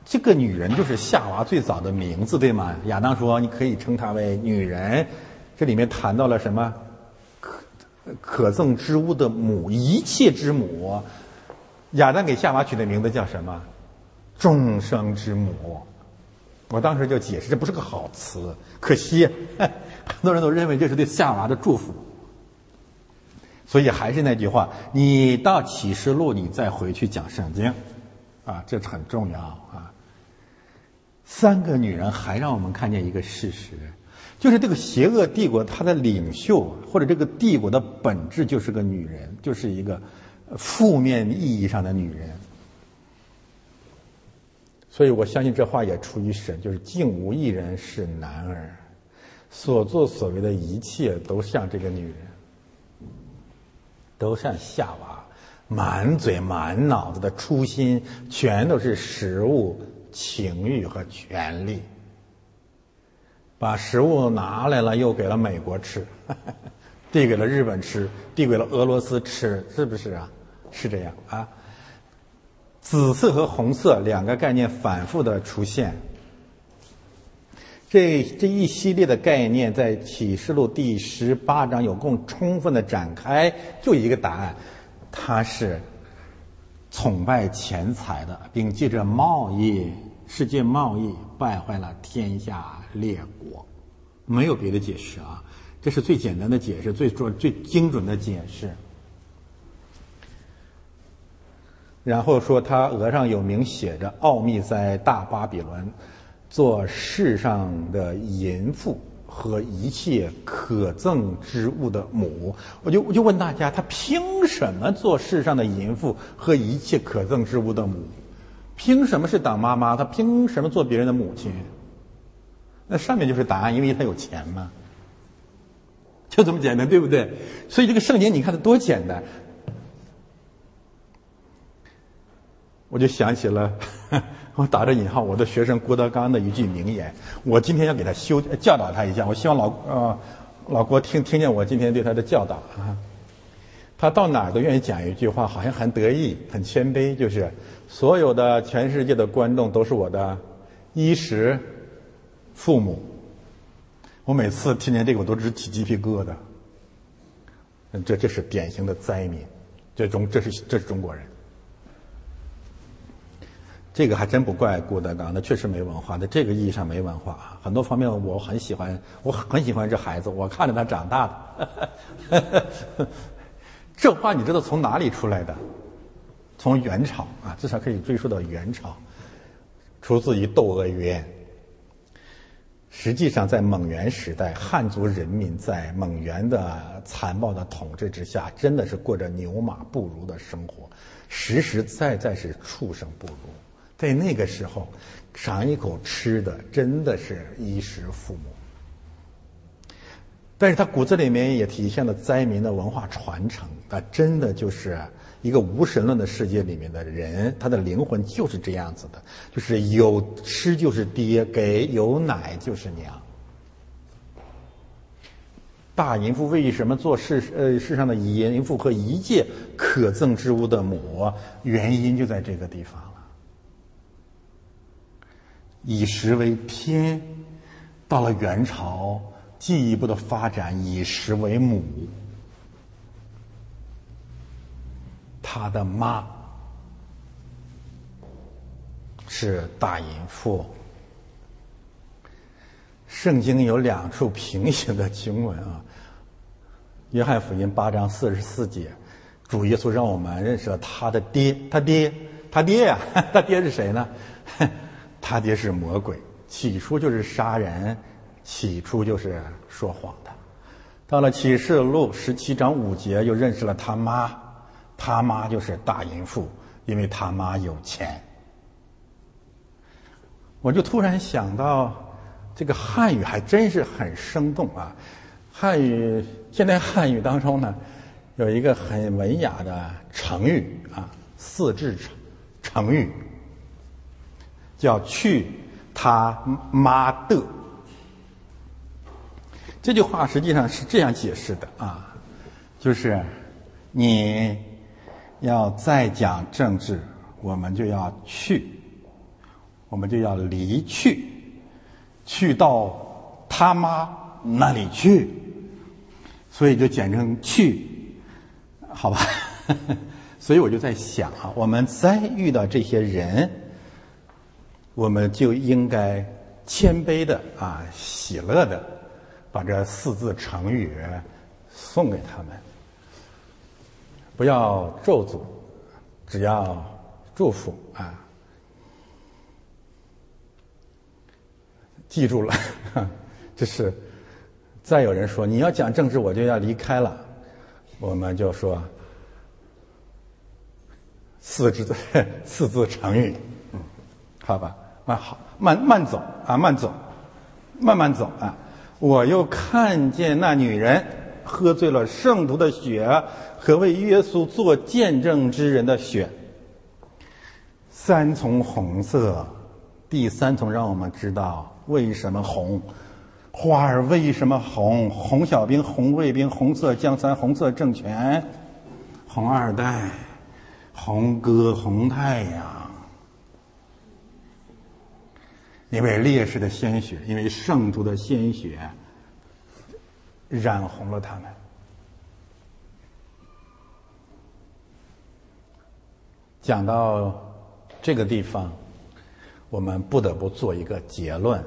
这个女人就是夏娃最早的名字，对吗？亚当说：“你可以称她为女人。”这里面谈到了什么？可可憎之物的母，一切之母。亚当给夏娃取的名字叫什么？众生之母。我当时就解释，这不是个好词，可惜 很多人都认为这是对夏娃的祝福。所以还是那句话，你到启示录，你再回去讲圣经，啊，这很重要啊。三个女人还让我们看见一个事实，就是这个邪恶帝国，它的领袖或者这个帝国的本质就是个女人，就是一个负面意义上的女人。所以我相信这话也出于神，就是竟无一人是男儿，所作所为的一切都像这个女人，都像夏娃，满嘴满脑子的初心全都是食物。情欲和权力，把食物拿来了，又给了美国吃，递给了日本吃，递给了俄罗斯吃，是不是啊？是这样啊。紫色和红色两个概念反复的出现，这这一系列的概念在启示录第十八章有更充分的展开，就一个答案，它是。崇拜钱财的，并借着贸易、世界贸易败坏了天下列国，没有别的解释啊，这是最简单的解释，最准、最精准的解释。然后说他额上有名写着：“奥秘在大巴比伦，做世上的淫妇。”和一切可憎之物的母，我就我就问大家，他凭什么做世上的淫妇和一切可憎之物的母？凭什么是当妈妈？他凭什么做别人的母亲？那上面就是答案，因为他有钱嘛，就这么简单，对不对？所以这个圣经，你看它多简单。我就想起了。我打着引号，我的学生郭德纲的一句名言，我今天要给他修教导他一下。我希望老呃老郭听听见我今天对他的教导啊。他到哪儿都愿意讲一句话，好像很得意、很谦卑，就是所有的全世界的观众都是我的衣食父母。我每次听见这个，我都直起鸡皮疙瘩。这这是典型的灾民，这中这是这是中国人。这个还真不怪郭德纲，他确实没文化，在这个意义上没文化啊。很多方面我很喜欢，我很喜欢这孩子，我看着他长大的。这话你知道从哪里出来的？从元朝啊，至少可以追溯到元朝，出自于《窦娥冤》。实际上，在蒙元时代，汉族人民在蒙元的残暴的统治之下，真的是过着牛马不如的生活，实实在在是畜生不如。在那个时候，尝一口吃的真的是衣食父母。但是他骨子里面也体现了灾民的文化传承，他真的就是一个无神论的世界里面的人，他的灵魂就是这样子的，就是有吃就是爹，给有奶就是娘。大淫妇为什么做世呃世上的淫妇和一切可憎之物的母？原因就在这个地方。以食为天，到了元朝，进一步的发展以食为母。他的妈是大淫妇。圣经有两处平行的经文啊，《约翰福音》八章四十四节，主耶稣让我们认识了他的爹，他爹，他爹呀，他爹是谁呢？他爹是魔鬼，起初就是杀人，起初就是说谎的。到了启示录十七章五节，又认识了他妈，他妈就是大淫妇，因为他妈有钱。我就突然想到。这个汉语还真是很生动啊！汉语现在汉语当中呢，有一个很文雅的成语啊，四字成成语，叫“去他妈的”。这句话实际上是这样解释的啊，就是你要再讲政治，我们就要去，我们就要离去。去到他妈那里去，所以就简称去，好吧？所以我就在想啊，我们再遇到这些人，我们就应该谦卑的啊，喜乐的，把这四字成语送给他们，不要咒诅，只要祝福啊。记住了，就是，再有人说你要讲政治，我就要离开了，我们就说四字 四字成语，嗯，好吧，慢好慢慢走啊，慢走，慢慢走啊。我又看见那女人喝醉了圣徒的血和为耶稣做见证之人的血，三重红色，第三重让我们知道。为什么红？花儿为什么红？红小兵、红卫兵、红色江山、红色政权、红二代、红歌、红太阳，因为烈士的鲜血，因为圣徒的鲜血，染红了他们。讲到这个地方，我们不得不做一个结论。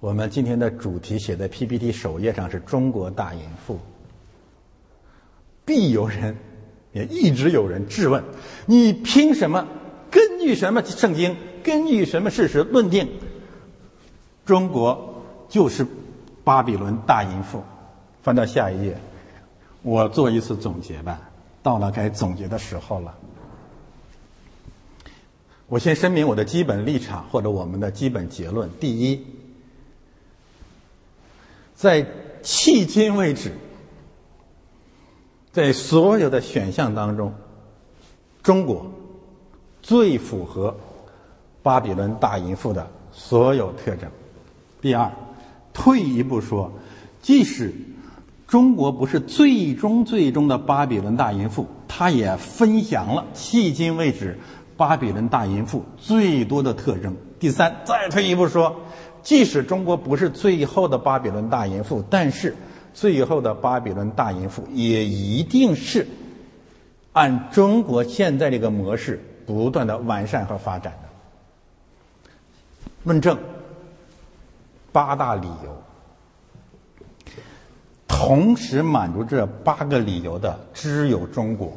我们今天的主题写在 PPT 首页上是中国大淫妇，必有人，也一直有人质问：你凭什么？根据什么圣经？根据什么事实论定？中国就是巴比伦大淫妇？翻到下一页，我做一次总结吧。到了该总结的时候了。我先声明我的基本立场或者我们的基本结论：第一。在迄今为止，在所有的选项当中，中国最符合巴比伦大淫妇的所有特征。第二，退一步说，即使中国不是最终最终的巴比伦大淫妇，它也分享了迄今为止巴比伦大淫妇最多的特征。第三，再退一步说。即使中国不是最后的巴比伦大淫妇，但是最后的巴比伦大淫妇也一定是按中国现在这个模式不断的完善和发展的。论证八大理由，同时满足这八个理由的只有中国。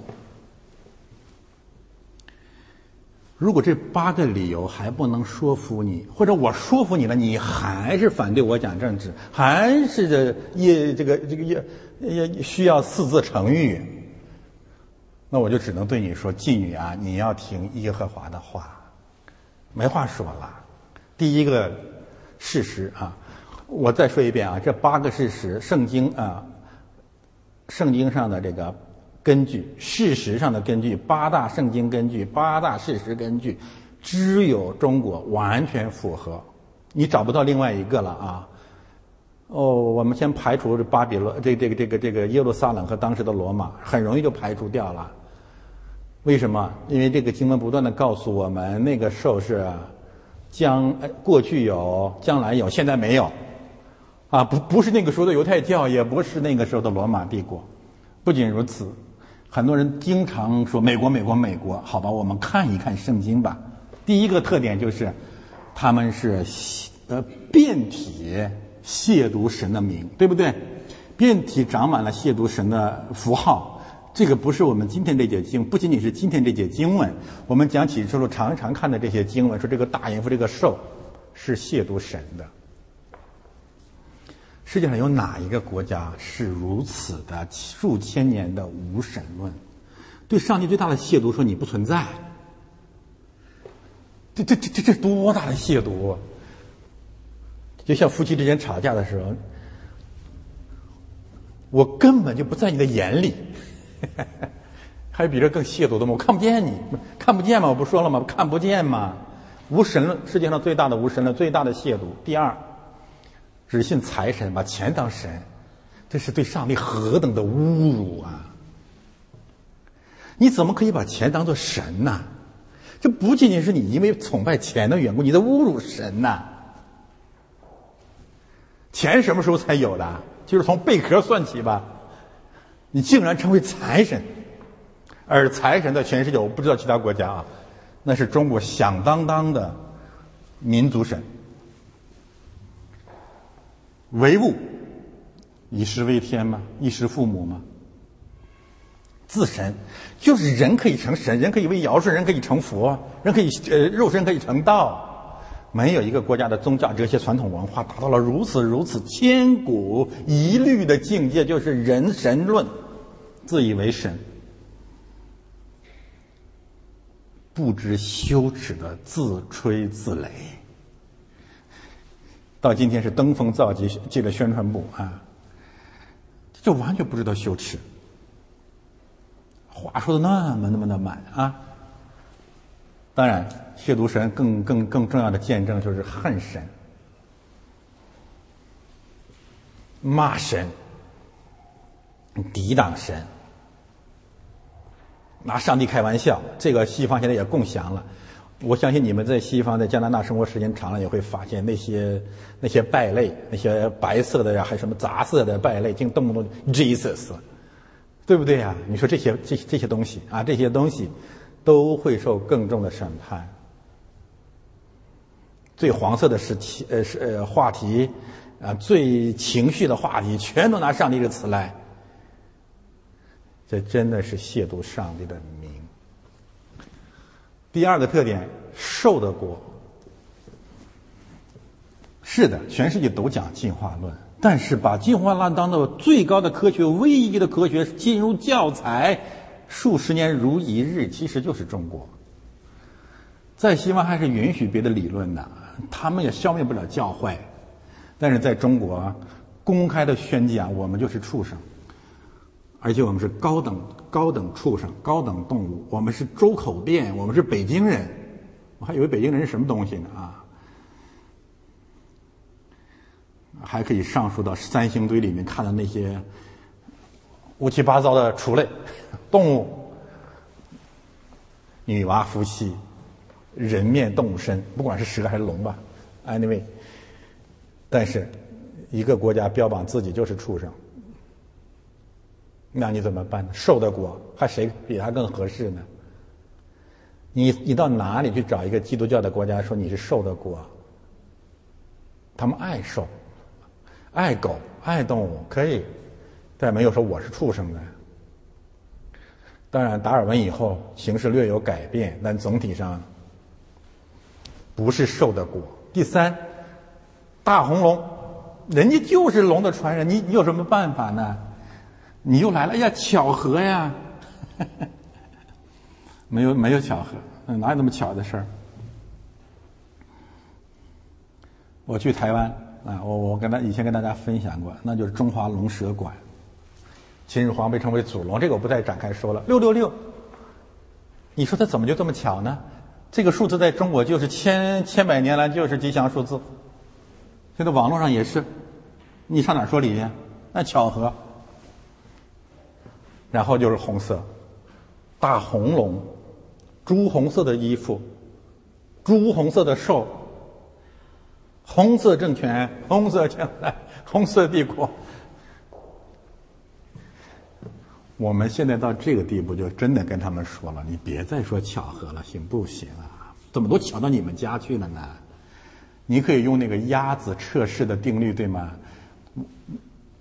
如果这八个理由还不能说服你，或者我说服你了，你还是反对我讲政治，还是这也这个这个也也需要四字成语，那我就只能对你说，妓女啊，你要听耶和华的话，没话说了。第一个事实啊，我再说一遍啊，这八个事实，圣经啊，圣经上的这个。根据事实上的根据，八大圣经根据，八大事实根据，只有中国完全符合，你找不到另外一个了啊！哦，我们先排除巴比伦，这这个这个这个耶路撒冷和当时的罗马，很容易就排除掉了。为什么？因为这个经文不断的告诉我们，那个兽是将过去有，将来有，现在没有。啊，不不是那个时候的犹太教，也不是那个时候的罗马帝国。不仅如此，很多人经常说美国，美国，美国。好吧，我们看一看圣经吧。第一个特点就是，他们是呃遍体亵渎神的名，对不对？遍体长满了亵渎神的符号。这个不是我们今天这节经，不仅仅是今天这节经文。我们讲起时候常常看的这些经文，说这个大淫妇这个兽是亵渎神的。世界上有哪一个国家是如此的数千年的无神论？对上帝最大的亵渎，说你不存在。这这这这这多大的亵渎！就像夫妻之间吵架的时候，我根本就不在你的眼里。还有比这更亵渎的吗？我看不见你，看不见吗？我不说了吗？看不见吗？无神论，世界上最大的无神论，最大的亵渎。第二。只信财神，把钱当神，这是对上帝何等的侮辱啊！你怎么可以把钱当做神呢？这不仅仅是你因为崇拜钱的缘故，你在侮辱神呐！钱什么时候才有的？就是从贝壳算起吧。你竟然成为财神，而财神在全世界，我不知道其他国家啊，那是中国响当当的民族神。唯物以食为天吗？衣食父母吗？自神就是人可以成神，人可以为尧舜，人可以成佛，人可以呃肉身可以成道。没有一个国家的宗教哲学传统文化达到了如此如此千古一律的境界，就是人神论，自以为神，不知羞耻的自吹自擂。到今天是登峰造极，进了宣传部啊，就完全不知道羞耻，话说的那么那么的满啊。当然，亵渎神更更更重要的见证就是恨神、骂神、抵挡神、拿上帝开玩笑，这个西方现在也共享了。我相信你们在西方，在加拿大生活时间长了，也会发现那些那些败类，那些白色的呀，还什么杂色的败类，竟动不动 Jesus，对不对呀？你说这些这这些东西啊，这些东西都会受更重的审判。最黄色的是题呃是呃话题啊，最情绪的话题，全都拿上帝这个词来，这真的是亵渎上帝的名。第二个特点，兽的国。是的，全世界都讲进化论，但是把进化论当做最高的科学、唯一的科学进入教材，数十年如一日，其实就是中国。在西方还是允许别的理论的，他们也消灭不了教坏，但是在中国，公开的宣讲我们就是畜生。而且我们是高等高等畜生、高等动物，我们是周口店，我们是北京人，我还以为北京人是什么东西呢啊！还可以上溯到三星堆里面看的那些乌七八糟的畜类、动物、女娲夫妻、人面动物身，不管是蛇还是龙吧，anyway，但是一个国家标榜自己就是畜生。那你怎么办呢？受的果还谁比他更合适呢？你你到哪里去找一个基督教的国家说你是受的果？他们爱受，爱狗，爱动物可以，但没有说我是畜生的。当然，达尔文以后形势略有改变，但总体上不是受的果。第三，大红龙，人家就是龙的传人，你你有什么办法呢？你又来了，哎呀，巧合呀！没有没有巧合，哪有那么巧的事儿？我去台湾啊，我我跟他以前跟大家分享过，那就是中华龙蛇馆。秦始皇被称为祖龙，这个我不再展开说了。六六六，你说他怎么就这么巧呢？这个数字在中国就是千千百年来就是吉祥数字，现在网络上也是。你上哪说理去？那巧合。然后就是红色，大红龙，朱红色的衣服，朱红色的兽，红色政权，红色将来，红色帝国。我们现在到这个地步，就真的跟他们说了，你别再说巧合了，行不行啊？怎么都巧到你们家去了呢？你可以用那个鸭子测试的定律，对吗？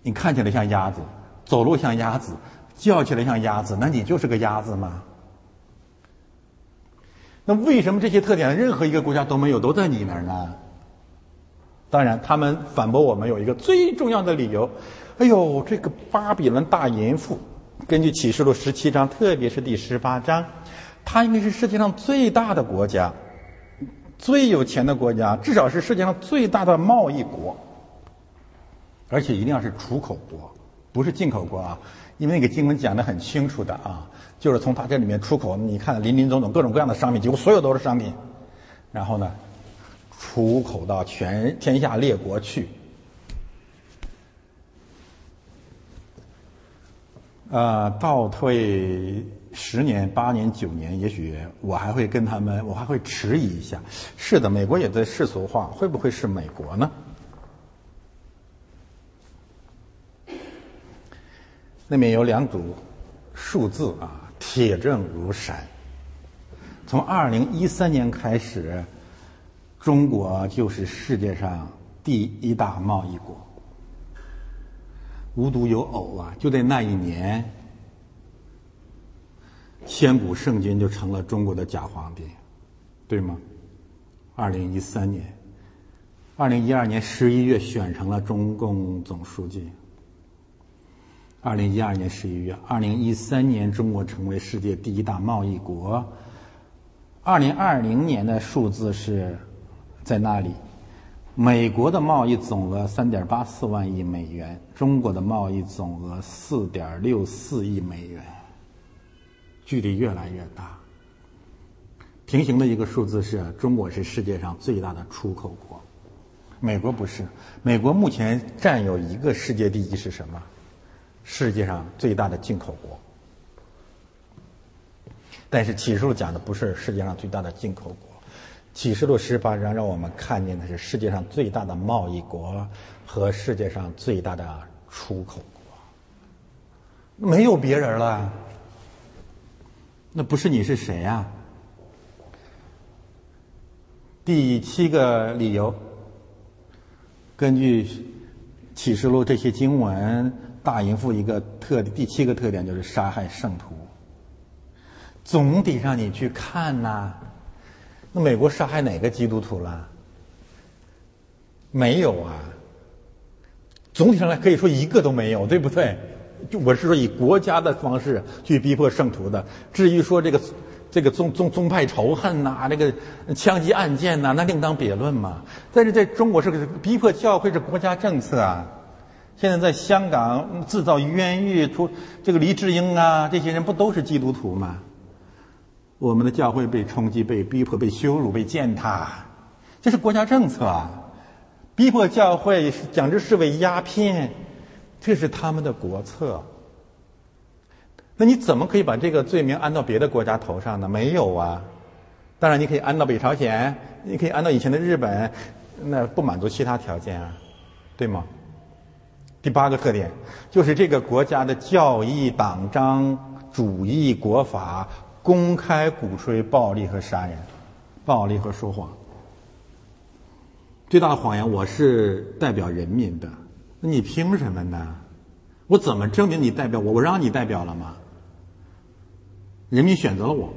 你看起来像鸭子，走路像鸭子。叫起来像鸭子，那你就是个鸭子吗？那为什么这些特点任何一个国家都没有，都在你那儿呢？当然，他们反驳我们有一个最重要的理由：哎呦，这个巴比伦大淫妇，根据启示录十七章，特别是第十八章，它应该是世界上最大的国家，最有钱的国家，至少是世界上最大的贸易国，而且一定要是出口国，不是进口国啊。因为那个经文讲的很清楚的啊，就是从他这里面出口，你看林林总总各种各样的商品，几乎所有都是商品，然后呢，出口到全天下列国去。呃，倒退十年、八年、九年，也许我还会跟他们，我还会迟疑一下。是的，美国也在世俗化，会不会是美国呢？那边有两组数字啊，铁证如山。从二零一三年开始，中国就是世界上第一大贸易国。无独有偶啊，就在那一年，千古圣君就成了中国的假皇帝，对吗？二零一三年，二零一二年十一月选成了中共总书记。二零一二年十一月，二零一三年中国成为世界第一大贸易国。二零二零年的数字是在那里，美国的贸易总额三点八四万亿美元，中国的贸易总额四点六四亿美元，距离越来越大。平行的一个数字是中国是世界上最大的出口国，美国不是，美国目前占有一个世界第一是什么？世界上最大的进口国，但是启示录讲的不是世界上最大的进口国，启示录十八章让我们看见的是世界上最大的贸易国和世界上最大的出口国，没有别人了，那不是你是谁呀？第七个理由，根据启示录这些经文。大淫妇一个特第七个特点就是杀害圣徒。总得让你去看呐，那美国杀害哪个基督徒了？没有啊。总体上来可以说一个都没有，对不对？就我是说以国家的方式去逼迫圣徒的。至于说这个这个宗宗宗派仇恨呐，这个枪击案件呐，那另当别论嘛。但是在中国是逼迫教会是国家政策啊。现在在香港制造冤狱，出这个黎智英啊，这些人不都是基督徒吗？我们的教会被冲击、被逼迫、被羞辱、被践踏，这是国家政策啊！逼迫教会，将之视为鸦片，这是他们的国策。那你怎么可以把这个罪名安到别的国家头上呢？没有啊！当然，你可以安到北朝鲜，你可以安到以前的日本，那不满足其他条件啊，对吗？第八个特点就是这个国家的教义、党章、主义、国法公开鼓吹暴力和杀人，暴力和说谎。最大的谎言，我是代表人民的，那你凭什么呢？我怎么证明你代表我？我让你代表了吗？人民选择了我，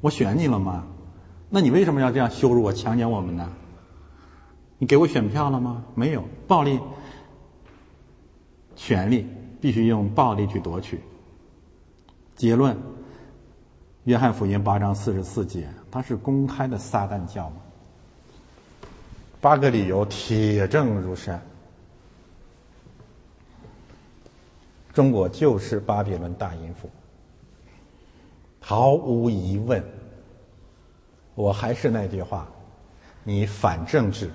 我选你了吗？那你为什么要这样羞辱我、强奸我们呢？你给我选票了吗？没有，暴力。权力必须用暴力去夺取。结论：约翰福音八章四十四节，它是公开的撒旦教。八个理由铁证如山。中国就是巴比伦大淫妇，毫无疑问。我还是那句话，你反政治，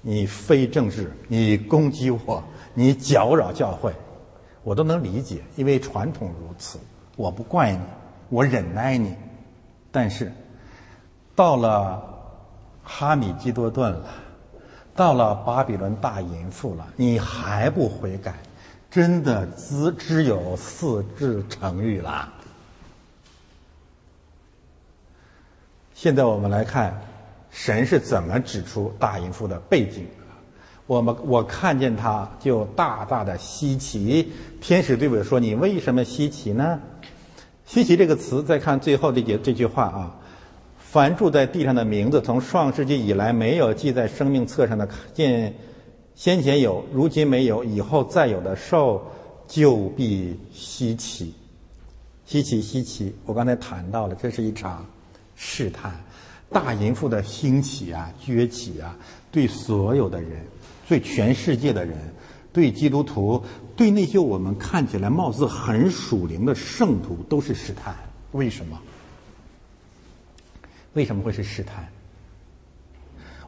你非政治，你攻击我，你搅扰教会，我都能理解，因为传统如此。我不怪你，我忍耐你。但是到了哈米基多顿了，到了巴比伦大淫妇了，你还不悔改，真的只只有四字成语了。现在我们来看，神是怎么指出大淫妇的背景？我们我看见他就大大的稀奇。天使对我说：“你为什么稀奇呢？”稀奇这个词，再看最后这节这句话啊，凡住在地上的名字，从创世纪以来没有记在生命册上的，见先前有，如今没有，以后再有的受，就必稀奇。稀奇稀奇，我刚才谈到了，这是一场。试探，大淫妇的兴起啊，崛起啊，对所有的人，对全世界的人，对基督徒，对那些我们看起来貌似很属灵的圣徒，都是试探。为什么？为什么会是试探？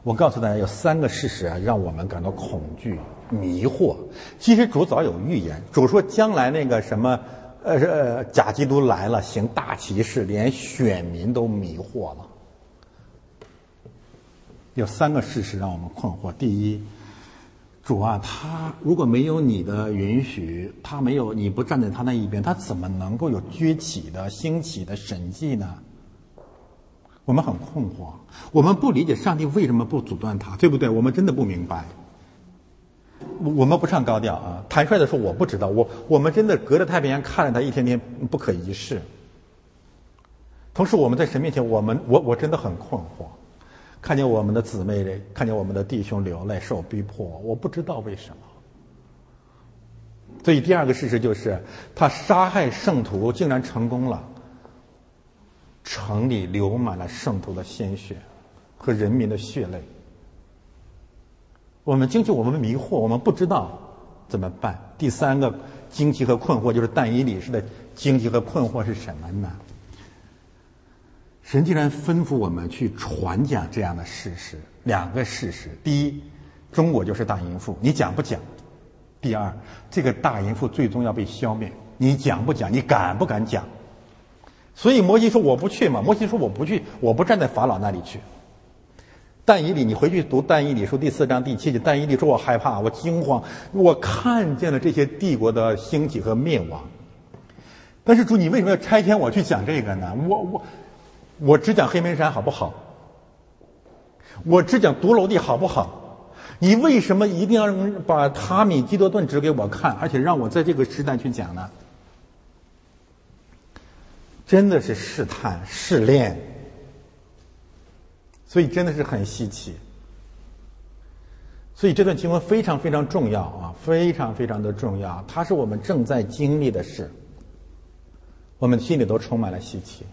我告诉大家，有三个事实啊，让我们感到恐惧、迷惑。其实主早有预言，主说将来那个什么。呃，呃，假基督来了，行大奇事，连选民都迷惑了。有三个事实让我们困惑：第一，主啊，他如果没有你的允许，他没有你不站在他那一边，他怎么能够有崛起的、兴起的神迹呢？我们很困惑，我们不理解上帝为什么不阻断他，对不对？我们真的不明白。我们不唱高调啊！坦率的说，我不知道。我我们真的隔着太平洋看着他一天天不可一世。同时，我们在神面前，我们我我真的很困惑，看见我们的姊妹，看见我们的弟兄流泪受逼迫，我不知道为什么。所以，第二个事实就是，他杀害圣徒竟然成功了。城里流满了圣徒的鲜血和人民的血泪。我们惊奇，我们迷惑，我们不知道怎么办。第三个惊奇和困惑就是但以理式的惊奇和困惑是什么呢？神竟然吩咐我们去传讲这样的事实，两个事实：第一，中国就是大淫妇，你讲不讲？第二，这个大淫妇最终要被消灭，你讲不讲？你敢不敢讲？所以摩西说我不去嘛，摩西说我不去，我不站在法老那里去。但以理，你回去读但以理书第四章第七节。但以理说：“我害怕，我惊慌，我看见了这些帝国的兴起和灭亡。但是主，你为什么要差遣我去讲这个呢？我我我只讲黑门山好不好？我只讲独楼地好不好？你为什么一定要把塔米基多顿指给我看，而且让我在这个时代去讲呢？真的是试探试炼。”所以真的是很稀奇，所以这段经文非常非常重要啊，非常非常的重要。它是我们正在经历的事，我们心里都充满了稀奇。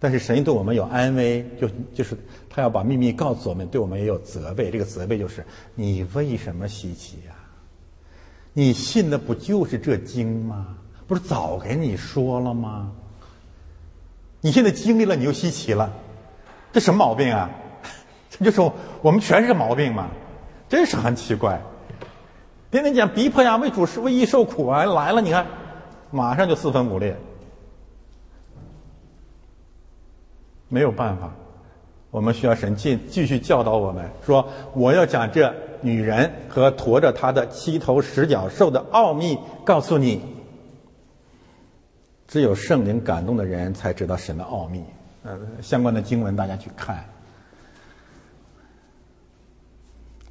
但是神对我们有安慰，就就是他要把秘密告诉我们，对我们也有责备。这个责备就是你为什么稀奇呀？你信的不就是这经吗？不是早给你说了吗？你现在经历了，你又稀奇了。这什么毛病啊？这就是我们全是毛病嘛，真是很奇怪。天天讲逼迫呀，为主是为义受苦啊，来了你看，马上就四分五裂，没有办法，我们需要神继继续教导我们，说我要讲这女人和驮着她的七头十角兽的奥秘，告诉你，只有圣灵感动的人才知道神的奥秘。呃，相关的经文大家去看，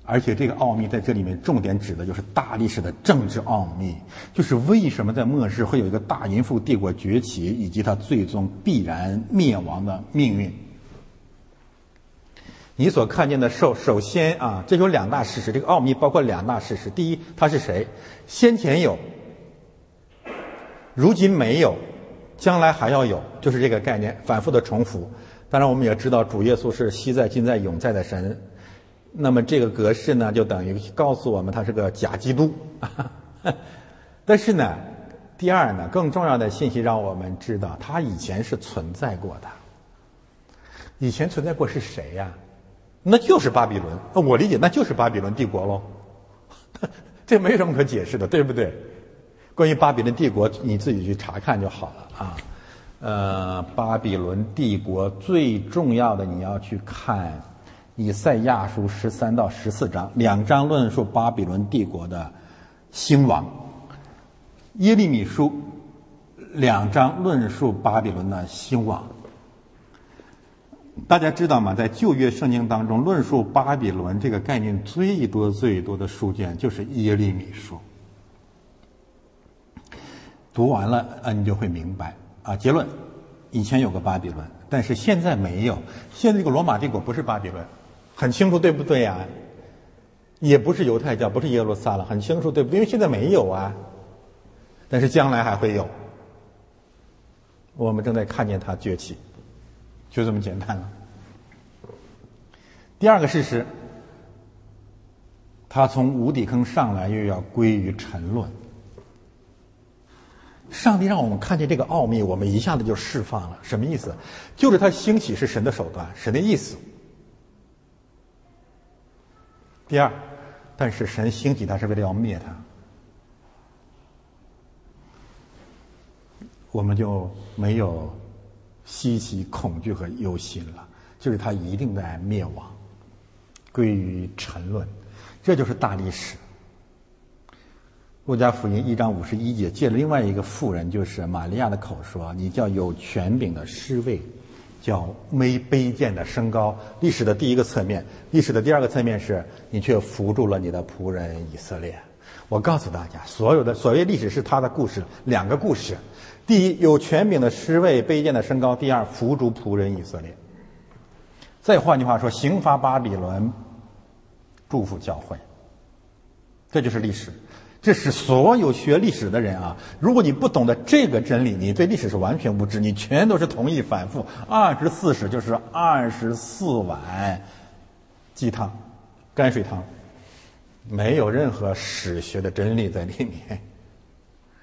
而且这个奥秘在这里面重点指的就是大历史的政治奥秘，就是为什么在末世会有一个大淫妇帝国崛起，以及它最终必然灭亡的命运。你所看见的首首先啊，这有两大事实，这个奥秘包括两大事实。第一，他是谁？先前有，如今没有。将来还要有，就是这个概念反复的重复。当然，我们也知道主耶稣是昔在、今在、永在的神。那么这个格式呢，就等于告诉我们他是个假基督。但是呢，第二呢，更重要的信息让我们知道，他以前是存在过的。以前存在过是谁呀？那就是巴比伦。我理解那就是巴比伦帝国喽，这没什么可解释的，对不对？关于巴比伦帝国，你自己去查看就好了啊。呃，巴比伦帝国最重要的你要去看以赛亚书十三到十四章，两章论述巴比伦帝国的兴亡；耶利米书两章论述巴比伦的兴亡。大家知道吗？在旧约圣经当中，论述巴比伦这个概念最多最多的书卷就是耶利米书。读完了啊，你就会明白啊。结论：以前有个巴比伦，但是现在没有。现在这个罗马帝国不是巴比伦，很清楚对不对呀？也不是犹太教，不是耶路撒冷，很清楚对不对？因为现在没有啊，但是将来还会有。我们正在看见它崛起。就这么简单了。第二个事实，他从无底坑上来，又要归于沉沦。上帝让我们看见这个奥秘，我们一下子就释放了。什么意思？就是他兴起是神的手段，神的意思。第二，但是神兴起他是为了要灭他，我们就没有。稀奇、恐惧和忧心了，就是他一定在灭亡，归于沉沦，这就是大历史。路加福音一章五十一节借了另外一个妇人，就是玛利亚的口说：“你叫有权柄的侍卫，叫没卑贱的升高。”历史的第一个侧面，历史的第二个侧面是你却扶住了你的仆人以色列。我告诉大家，所有的所谓历史是他的故事，两个故事。第一，有权柄的失位，卑贱的升高；第二，扶助仆人以色列。再换句话说，刑罚巴比伦，祝福教会。这就是历史，这是所有学历史的人啊！如果你不懂得这个真理，你对历史是完全无知，你全都是同意反复。二十四史就是二十四碗鸡汤，泔水汤，没有任何史学的真理在里面。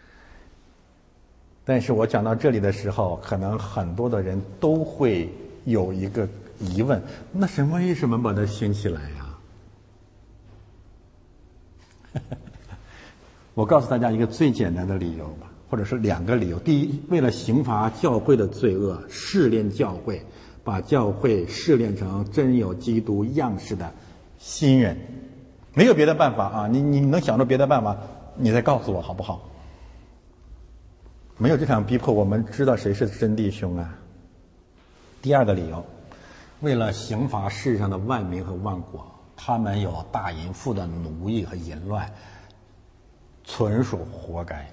但是我讲到这里的时候，可能很多的人都会有一个疑问：那神为什么把它兴起来呀？我告诉大家一个最简单的理由吧，或者是两个理由。第一，为了刑罚教会的罪恶，试炼教会，把教会试炼成真有基督样式的新人，没有别的办法啊！你你能想出别的办法，你再告诉我好不好？没有这场逼迫，我们知道谁是真弟兄啊？第二个理由，为了刑罚世上的万民和万国，他们有大淫妇的奴役和淫乱，纯属活该。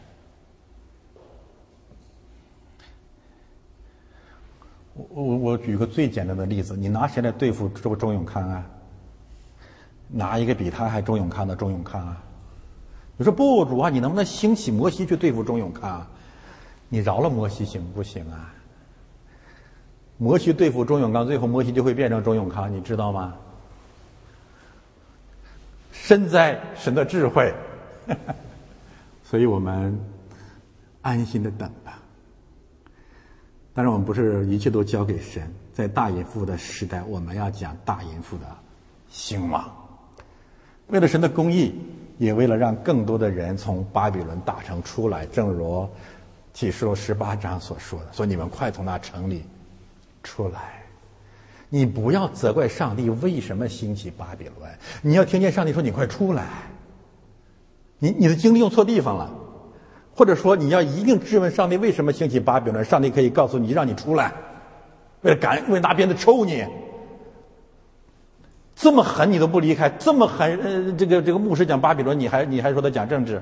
我我我举个最简单的例子，你拿谁来对付周周永康啊？拿一个比他还周永康的周永康啊？你说不主啊，你能不能兴起摩西去对付周永康？你饶了摩西行不行啊？摩西对付钟永康，最后摩西就会变成钟永康，你知道吗？身在神的智慧，所以我们安心的等吧。当然，我们不是一切都交给神。在大淫妇的时代，我们要讲大淫妇的兴亡。为了神的公义，也为了让更多的人从巴比伦大城出来，正如。启示录十八章所说的，说你们快从那城里出来，你不要责怪上帝为什么兴起巴比伦，你要听见上帝说你快出来。你你的精力用错地方了，或者说你要一定质问上帝为什么兴起巴比伦，上帝可以告诉你让你出来，为了赶为了拿鞭子抽你，这么狠你都不离开，这么狠呃这个这个牧师讲巴比伦，你还你还说他讲政治，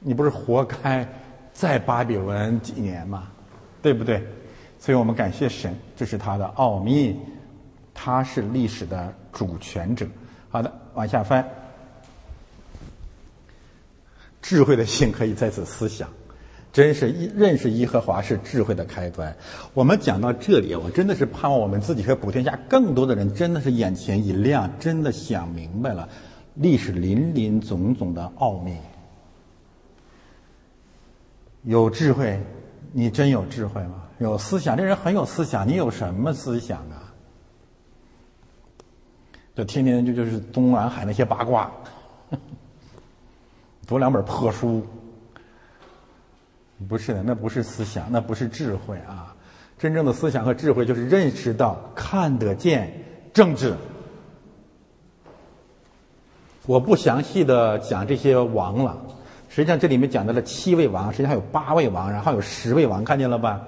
你不是活该。在巴比伦几年吗，对不对？所以我们感谢神，这是他的奥秘，他是历史的主权者。好的，往下翻，智慧的心可以在此思想，真是认识耶和华是智慧的开端。我们讲到这里，我真的是盼望我们自己和普天下更多的人，真的是眼前一亮，真的想明白了历史林林总总的奥秘。有智慧，你真有智慧吗？有思想，这人很有思想。你有什么思想啊？就天天就就是东南海那些八卦，读两本破书。不是的，那不是思想，那不是智慧啊！真正的思想和智慧就是认识到、看得见政治。我不详细的讲这些王了，实际上这里面讲到了七位王，实际上还有八位王，然后有十位王，看见了吧？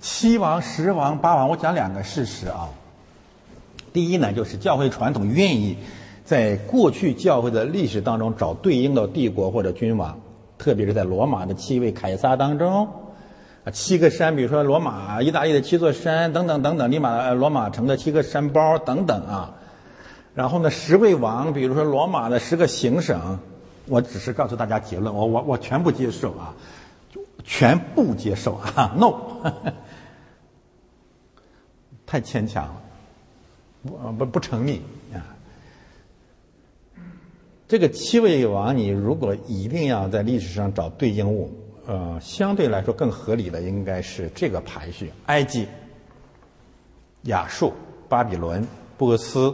七王、十王、八王，我讲两个事实啊。第一呢，就是教会传统愿意在过去教会的历史当中找对应的帝国或者君王。特别是在罗马的七位凯撒当中，啊，七个山，比如说罗马、意大利的七座山等等等等，利马罗马城的七个山包等等啊。然后呢，十位王，比如说罗马的十个行省，我只是告诉大家结论，我我我全部接受啊，全部接受啊，no，太牵强了，不不不成立。这个七位王，你如果一定要在历史上找对应物，呃，相对来说更合理的应该是这个排序：埃及、亚述、巴比伦、波斯、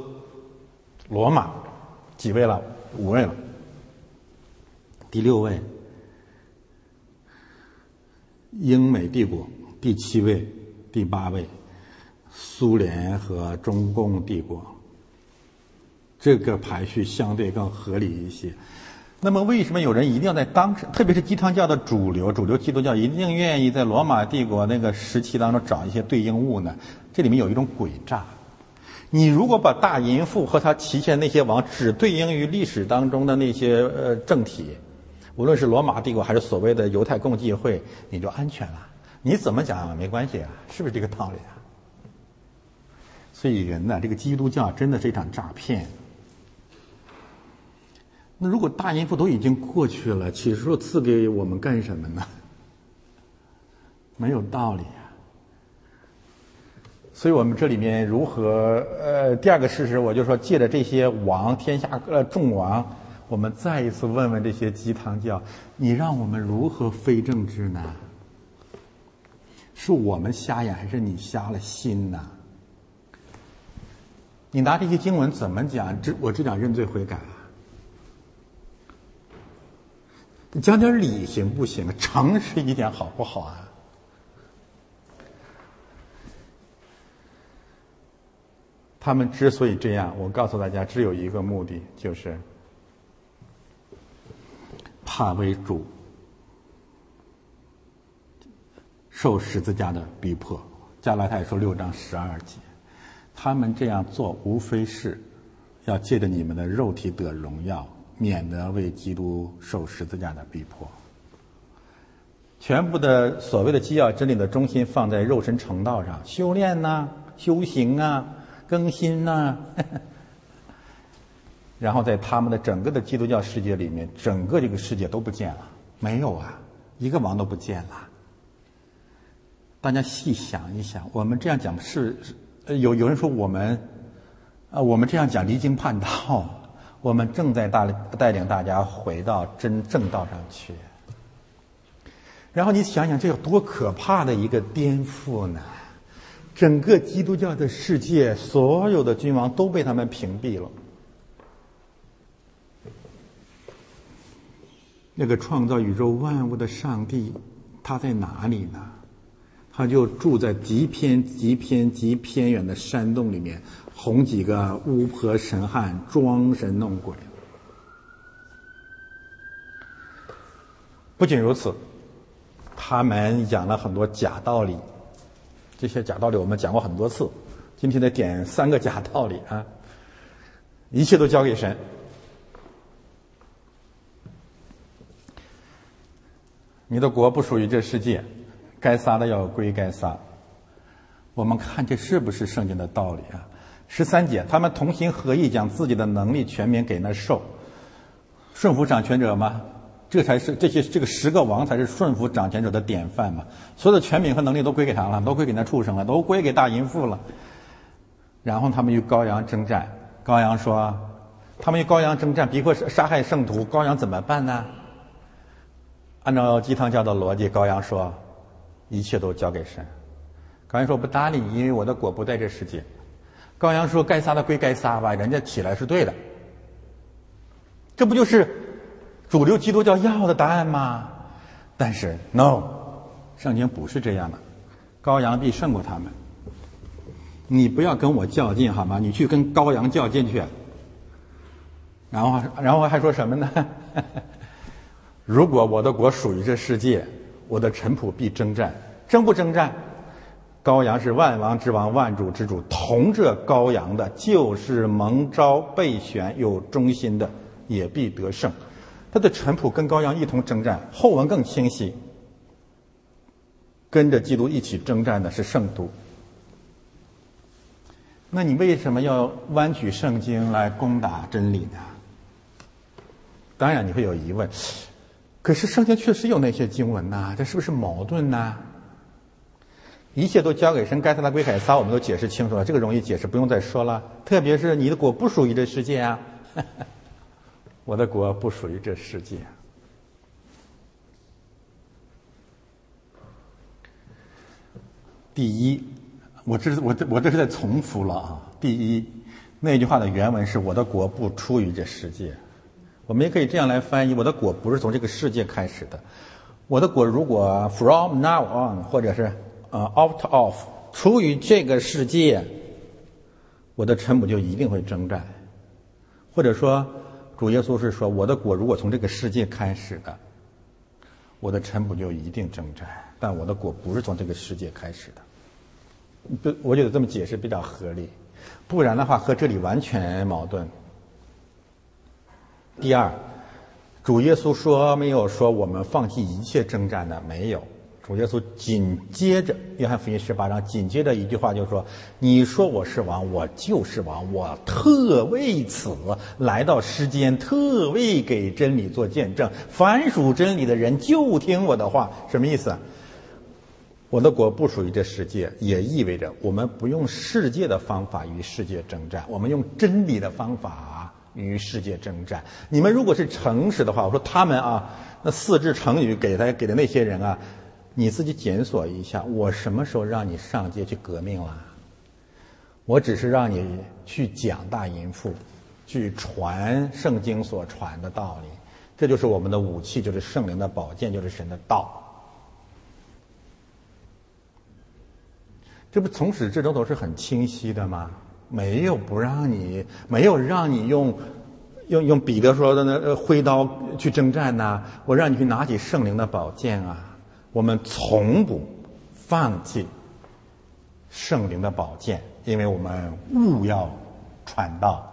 罗马，几位了？五位了。第六位，英美帝国；第七位、第八位，苏联和中共帝国。这个排序相对更合理一些。那么，为什么有人一定要在当时，特别是鸡汤教的主流、主流基督教，一定愿意在罗马帝国那个时期当中找一些对应物呢？这里面有一种诡诈。你如果把大淫妇和他旗下那些王只对应于历史当中的那些呃政体，无论是罗马帝国还是所谓的犹太共济会，你就安全了。你怎么讲没关系啊？是不是这个道理啊？所以人呢，这个基督教真的是一场诈骗。那如果大音符都已经过去了，启示录赐给我们干什么呢？没有道理啊！所以我们这里面如何？呃，第二个事实，我就说，借着这些王，天下呃众王，我们再一次问问这些鸡汤教：你让我们如何非政治呢？是我们瞎眼，还是你瞎了心呢？你拿这些经文怎么讲？这我这讲认罪悔改啊。你讲点理行不行？诚实一点好不好啊？他们之所以这样，我告诉大家，只有一个目的，就是怕为主受十字架的逼迫。加拉太书六章十二节，他们这样做，无非是要借着你们的肉体得荣耀。免得为基督受十字架的逼迫。全部的所谓的基要真理的中心放在肉身成道上，修炼呐，修行啊，更新呐。然后在他们的整个的基督教世界里面，整个这个世界都不见了，没有啊，一个王都不见了。大家细想一想，我们这样讲是，有有人说我们，啊，我们这样讲离经叛道。我们正在大带领大家回到真正道上去，然后你想想，这有多可怕的一个颠覆呢？整个基督教的世界，所有的君王都被他们屏蔽了。那个创造宇宙万物的上帝，他在哪里呢？他就住在极偏、极偏、极偏远的山洞里面。哄几个巫婆神汉装神弄鬼。不仅如此，他们讲了很多假道理。这些假道理我们讲过很多次，今天得点三个假道理啊！一切都交给神。你的国不属于这世界，该杀的要归该杀。我们看这是不是圣经的道理啊？十三节，他们同心合意，将自己的能力全面给那兽，顺服掌权者吗？这才是这些这个十个王才是顺服掌权者的典范嘛。所有的权柄和能力都归给他了，都归给那畜生了，都归给大淫妇了。然后他们与羔羊征战，羔羊说：“他们与羔羊征战，逼迫杀害圣徒，羔羊怎么办呢？”按照鸡汤教的逻辑，羔羊说：“一切都交给神。”羔羊说：“不搭理，因为我的果不在这世界。”羔羊说：“该杀的归该杀吧，人家起来是对的。”这不就是主流基督教要的答案吗？但是，no，圣经不是这样的，羔羊必胜过他们。你不要跟我较劲好吗？你去跟羔羊较劲去。然后，然后还说什么呢？如果我的国属于这世界，我的臣仆必征战，征不征战？羔羊是万王之王，万主之主，同这羔羊的，就是蒙召备选有忠心的，也必得胜。他的臣仆跟羔羊一同征战。后文更清晰，跟着基督一起征战的是圣徒。那你为什么要弯曲圣经来攻打真理呢？当然你会有疑问，可是圣经确实有那些经文呐，这是不是矛盾呢？一切都交给神，该撒的归海撒，我们都解释清楚了，这个容易解释，不用再说了。特别是你的果不属于这世界啊，我的果不属于这世界。第一，我这是我这我这是在重复了啊。第一，那句话的原文是我的果不出于这世界，我们也可以这样来翻译：我的果不是从这个世界开始的。我的果如果 from now on，或者是。啊，out of，出于这个世界，我的臣仆就一定会征战，或者说，主耶稣是说，我的国如果从这个世界开始的，我的臣仆就一定征战，但我的国不是从这个世界开始的。不，我觉得这么解释比较合理，不然的话和这里完全矛盾。第二，主耶稣说没有说我们放弃一切征战的，没有。主耶稣紧接着《约翰福音》十八章紧接着一句话就是说：“你说我是王，我就是王，我特为此来到世间，特为给真理做见证。凡属真理的人就听我的话。”什么意思？我的国不属于这世界，也意味着我们不用世界的方法与世界征战，我们用真理的方法与世界征战。你们如果是诚实的话，我说他们啊，那四字成语给他给的那些人啊。你自己检索一下，我什么时候让你上街去革命了？我只是让你去讲大淫妇，去传圣经所传的道理，这就是我们的武器，就是圣灵的宝剑，就是神的道。这不从始至终都是很清晰的吗？没有不让你，没有让你用用用彼得说的那挥刀去征战呐，我让你去拿起圣灵的宝剑啊。我们从不放弃圣灵的宝剑，因为我们务要传道，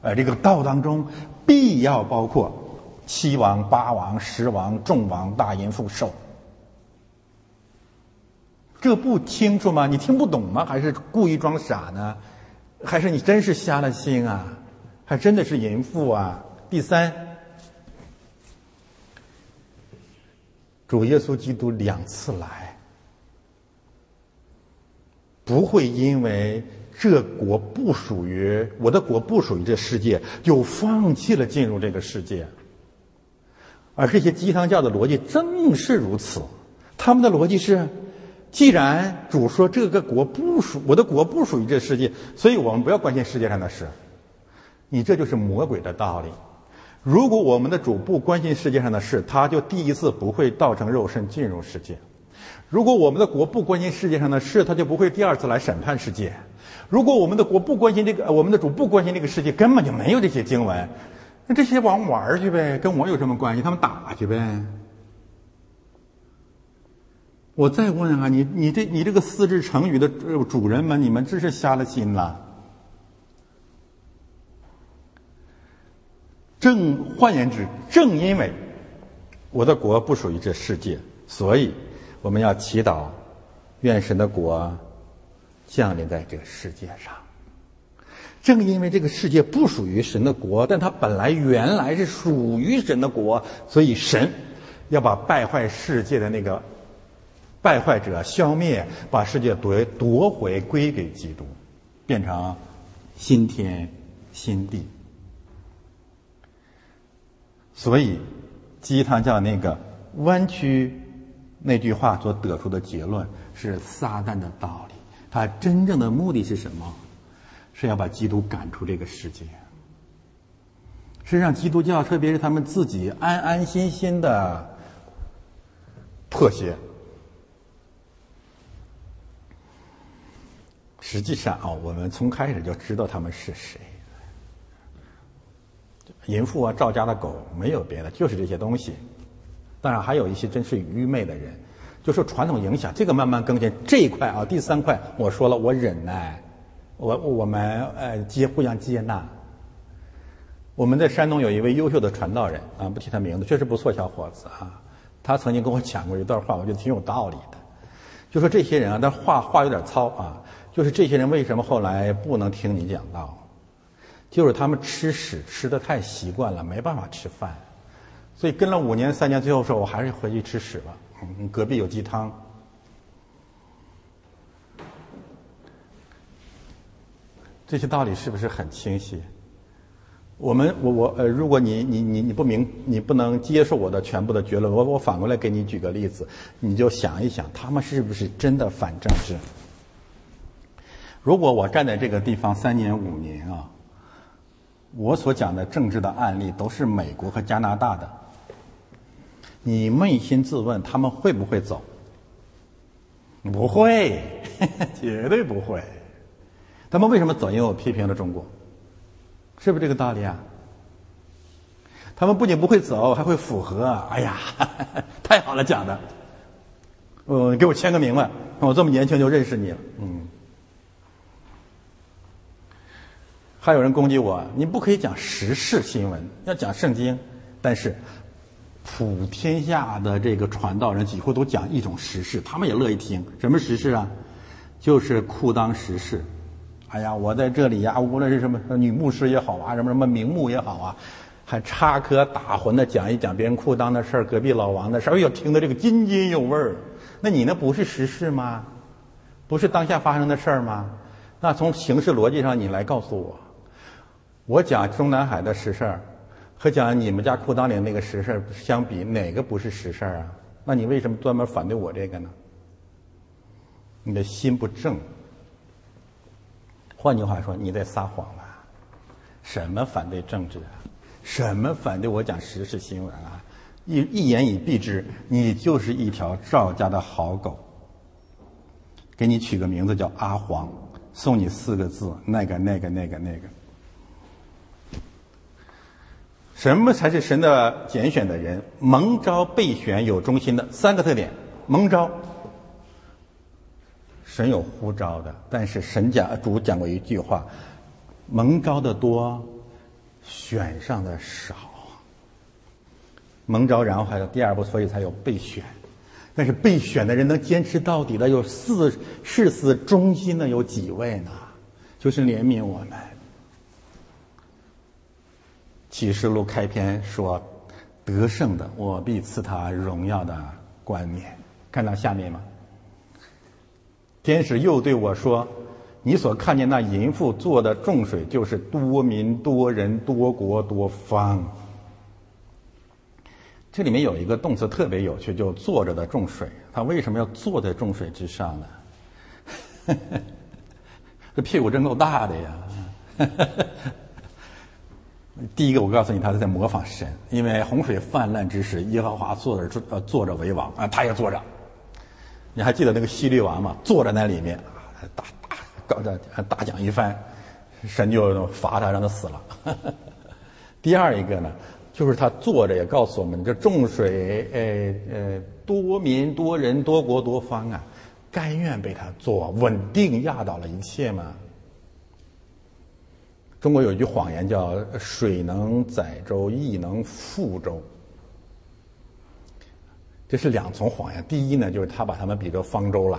而这个道当中必要包括七王、八王、十王、众王、大淫妇、兽。这不清楚吗？你听不懂吗？还是故意装傻呢？还是你真是瞎了心啊？还真的是淫妇啊？第三。主耶稣基督两次来，不会因为这国不属于我的国不属于这世界，就放弃了进入这个世界。而这些鸡汤教的逻辑正是如此，他们的逻辑是：既然主说这个国不属我的国不属于这世界，所以我们不要关心世界上的事。你这就是魔鬼的道理。如果我们的主不关心世界上的事，他就第一次不会造成肉身进入世界；如果我们的国不关心世界上的事，他就不会第二次来审判世界；如果我们的国不关心这个，我们的主不关心这个世界，根本就没有这些经文。那这些王玩去呗，跟我有什么关系？他们打去呗。我再问啊，你你这你这个四字成语的主人们，你们真是瞎了心了。正换言之，正因为我的国不属于这世界，所以我们要祈祷，愿神的国降临在这个世界上。正因为这个世界不属于神的国，但它本来原来是属于神的国，所以神要把败坏世界的那个败坏者消灭，把世界夺夺回归给基督，变成新天新地。所以，鸡汤教那个弯曲那句话所得出的结论是撒旦的道理。他真正的目的是什么？是要把基督赶出这个世界，是让基督教，特别是他们自己安安心心的妥协。实际上啊，我们从开始就知道他们是谁。淫妇啊，赵家的狗，没有别的，就是这些东西。当然，还有一些真是愚昧的人，就受传统影响，这个慢慢更新。这一块啊，第三块，我说了，我忍耐，我我们呃接互相接纳。我们在山东有一位优秀的传道人啊，不提他名字，确实不错，小伙子啊。他曾经跟我讲过一段话，我觉得挺有道理的。就说这些人啊，但话话有点糙啊。就是这些人为什么后来不能听你讲道？就是他们吃屎吃的太习惯了，没办法吃饭，所以跟了五年三年，最后说我还是回去吃屎吧。嗯，隔壁有鸡汤。这些道理是不是很清晰？我们我我呃，如果你你你你不明你不能接受我的全部的结论，我我反过来给你举个例子，你就想一想，他们是不是真的反政治？如果我站在这个地方三年五年啊，我所讲的政治的案例都是美国和加拿大的，你扪心自问，他们会不会走？不会，绝对不会。他们为什么走？因为我批评了中国，是不是这个道理啊？他们不仅不会走，还会符合。哎呀，太好了，讲的。呃，给我签个名吧，我这么年轻就认识你了。嗯。还有人攻击我，你不可以讲时事新闻，要讲圣经。但是，普天下的这个传道人几乎都讲一种时事，他们也乐意听。什么时事啊？就是裤裆时事。哎呀，我在这里呀，无论是什么女牧师也好啊，什么什么名牧也好啊，还插科打诨的讲一讲别人裤裆的事儿，隔壁老王的事儿，哎呦，听得这个津津有味儿。那你那不是时事吗？不是当下发生的事儿吗？那从形式逻辑上，你来告诉我。我讲中南海的实事儿，和讲你们家裤裆里那个实事儿相比，哪个不是实事儿啊？那你为什么专门反对我这个呢？你的心不正。换句话说，你在撒谎啊！什么反对政治啊？什么反对我讲时事新闻啊？一一言以蔽之，你就是一条赵家的好狗。给你取个名字叫阿黄，送你四个字：那个那个那个那个。什么才是神的拣选的人？蒙召备选有忠心的三个特点。蒙召，神有呼召的，但是神讲主讲过一句话：蒙召的多，选上的少。蒙召，然后还有第二步，所以才有备选。但是备选的人能坚持到底的，有四誓死忠心的有几位呢？就是怜悯我们。启示录开篇说：“得胜的，我必赐他荣耀的冠冕。”看到下面吗？天使又对我说：“你所看见那淫妇坐的重水，就是多民、多人、多国、多方。”这里面有一个动词特别有趣，就坐着的重水。他为什么要坐在重水之上呢？这屁股真够大的呀！第一个，我告诉你，他是在模仿神，因为洪水泛滥之时，耶和华坐着呃坐着为王啊，他也坐着。你还记得那个希律王吗？坐在那里面，大大搞着大讲一番，神就罚他，让他死了。第二一个呢，就是他坐着也告诉我们，这众水呃呃多民多人多国多方啊，甘愿被他坐，稳定压倒了一切嘛。中国有一句谎言叫“水能载舟，亦能覆舟”，这是两重谎言。第一呢，就是他把他们比作方舟了；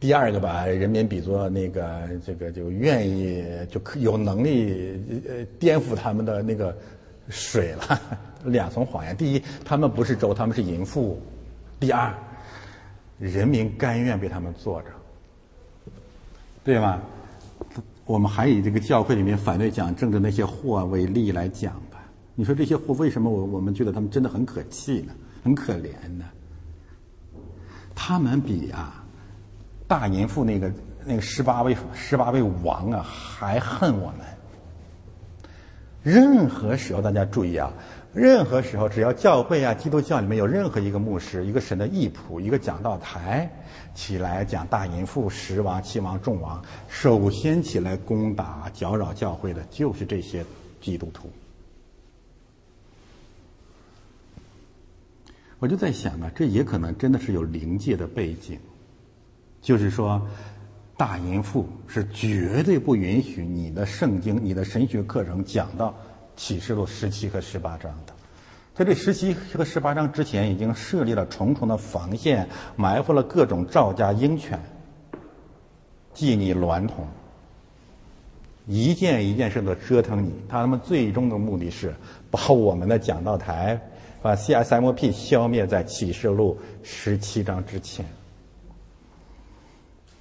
第二个把人民比作那个这个就愿意就可有能力呃颠覆他们的那个水了。两重谎言：第一，他们不是舟，他们是淫妇；第二，人民甘愿被他们坐着，对吗？我们还以这个教会里面反对讲政治那些货为例来讲吧。你说这些货为什么我我们觉得他们真的很可气呢？很可怜呢？他们比啊大淫妇那个那个十八位十八位王啊，还恨我们。任何时候，大家注意啊，任何时候，只要教会啊，基督教里面有任何一个牧师、一个神的义仆、一个讲道台起来讲大淫妇、十王、七王、众王，首先起来攻打、搅扰教会的，就是这些基督徒。我就在想啊，这也可能真的是有灵界的背景，就是说，大淫妇是绝对不允许你的圣经、你的神学课程讲到启示录十七和十八章的。在这十七和十八章之前，已经设立了重重的防线，埋伏了各种赵家鹰犬，系你娈童，一件一件事的折腾你。他们最终的目的是把我们的讲道台。把 CSMP 消灭在启示录十七章之前。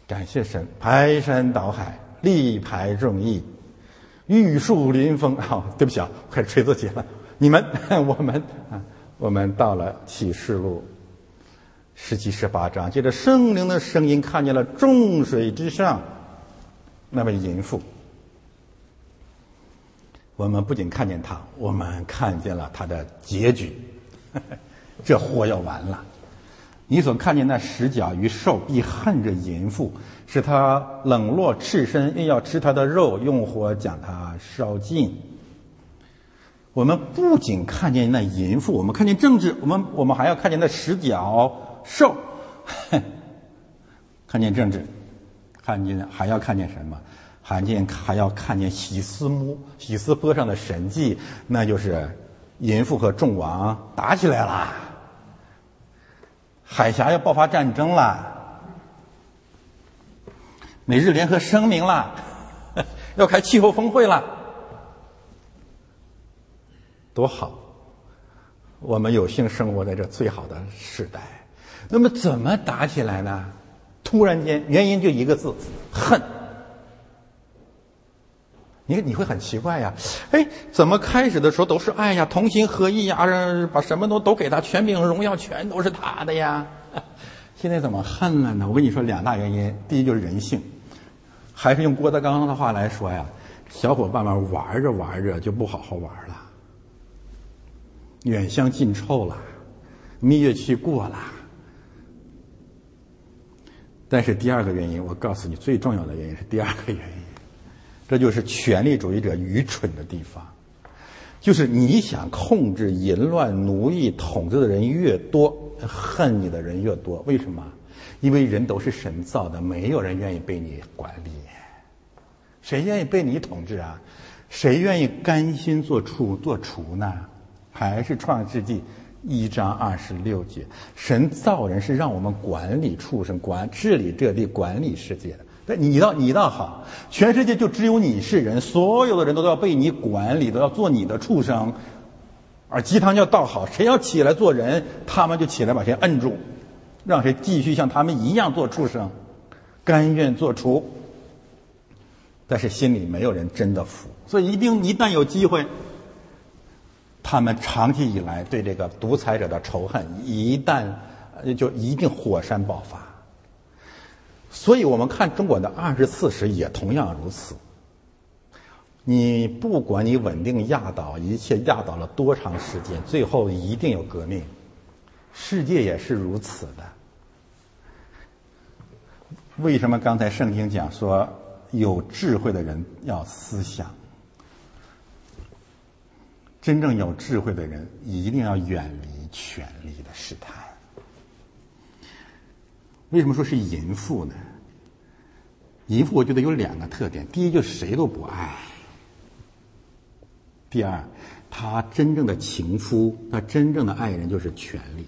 感谢神，排山倒海，力排众议，玉树临风。好，对不起啊，快吹自己了。你们，我们啊，我们到了启示录十七、十八章，借着圣灵的声音，看见了众水之上那位淫妇。我们不仅看见他，我们看见了他的结局。这祸要完了！你所看见那十角与兽必恨着淫妇，使他冷落赤身，又要吃他的肉，用火将他烧尽。我们不仅看见那淫妇，我们看见政治，我们我们还要看见那十角兽，看见政治，看见还要看见什么？看见还要看见喜斯木喜斯坡上的神迹，那就是。淫妇和众王打起来了，海峡要爆发战争了，美日联合声明了，要开气候峰会了，多好！我们有幸生活在这最好的时代。那么怎么打起来呢？突然间，原因就一个字：恨。你你会很奇怪呀，哎，怎么开始的时候都是爱呀，同心合意呀，把什么都都给他，权柄荣耀全都是他的呀，现在怎么恨了呢？我跟你说两大原因，第一就是人性，还是用郭德纲的话来说呀，小伙伴们玩着玩着就不好好玩了，远香近臭了，蜜月期过了。但是第二个原因，我告诉你，最重要的原因是第二个原因。这就是权力主义者愚蠢的地方，就是你想控制淫乱、奴役、统治的人越多，恨你的人越多。为什么？因为人都是神造的，没有人愿意被你管理。谁愿意被你统治啊？谁愿意甘心做畜做厨呢？还是创世纪一章二十六节，神造人是让我们管理畜生、管治理这地、管理世界的。但你倒你倒好，全世界就只有你是人，所有的人都要被你管理，都要做你的畜生，而鸡汤要倒好，谁要起来做人，他们就起来把谁摁住，让谁继续像他们一样做畜生，甘愿做畜。但是心里没有人真的服，所以一定一旦有机会，他们长期以来对这个独裁者的仇恨，一旦就一定火山爆发。所以我们看中国的二十四史也同样如此。你不管你稳定压倒一切，压倒了多长时间，最后一定有革命。世界也是如此的。为什么刚才圣经讲说有智慧的人要思想？真正有智慧的人一定要远离权力的试探。为什么说是淫妇呢？淫妇我觉得有两个特点：第一，就是谁都不爱；第二，他真正的情夫，他真正的爱人就是权力，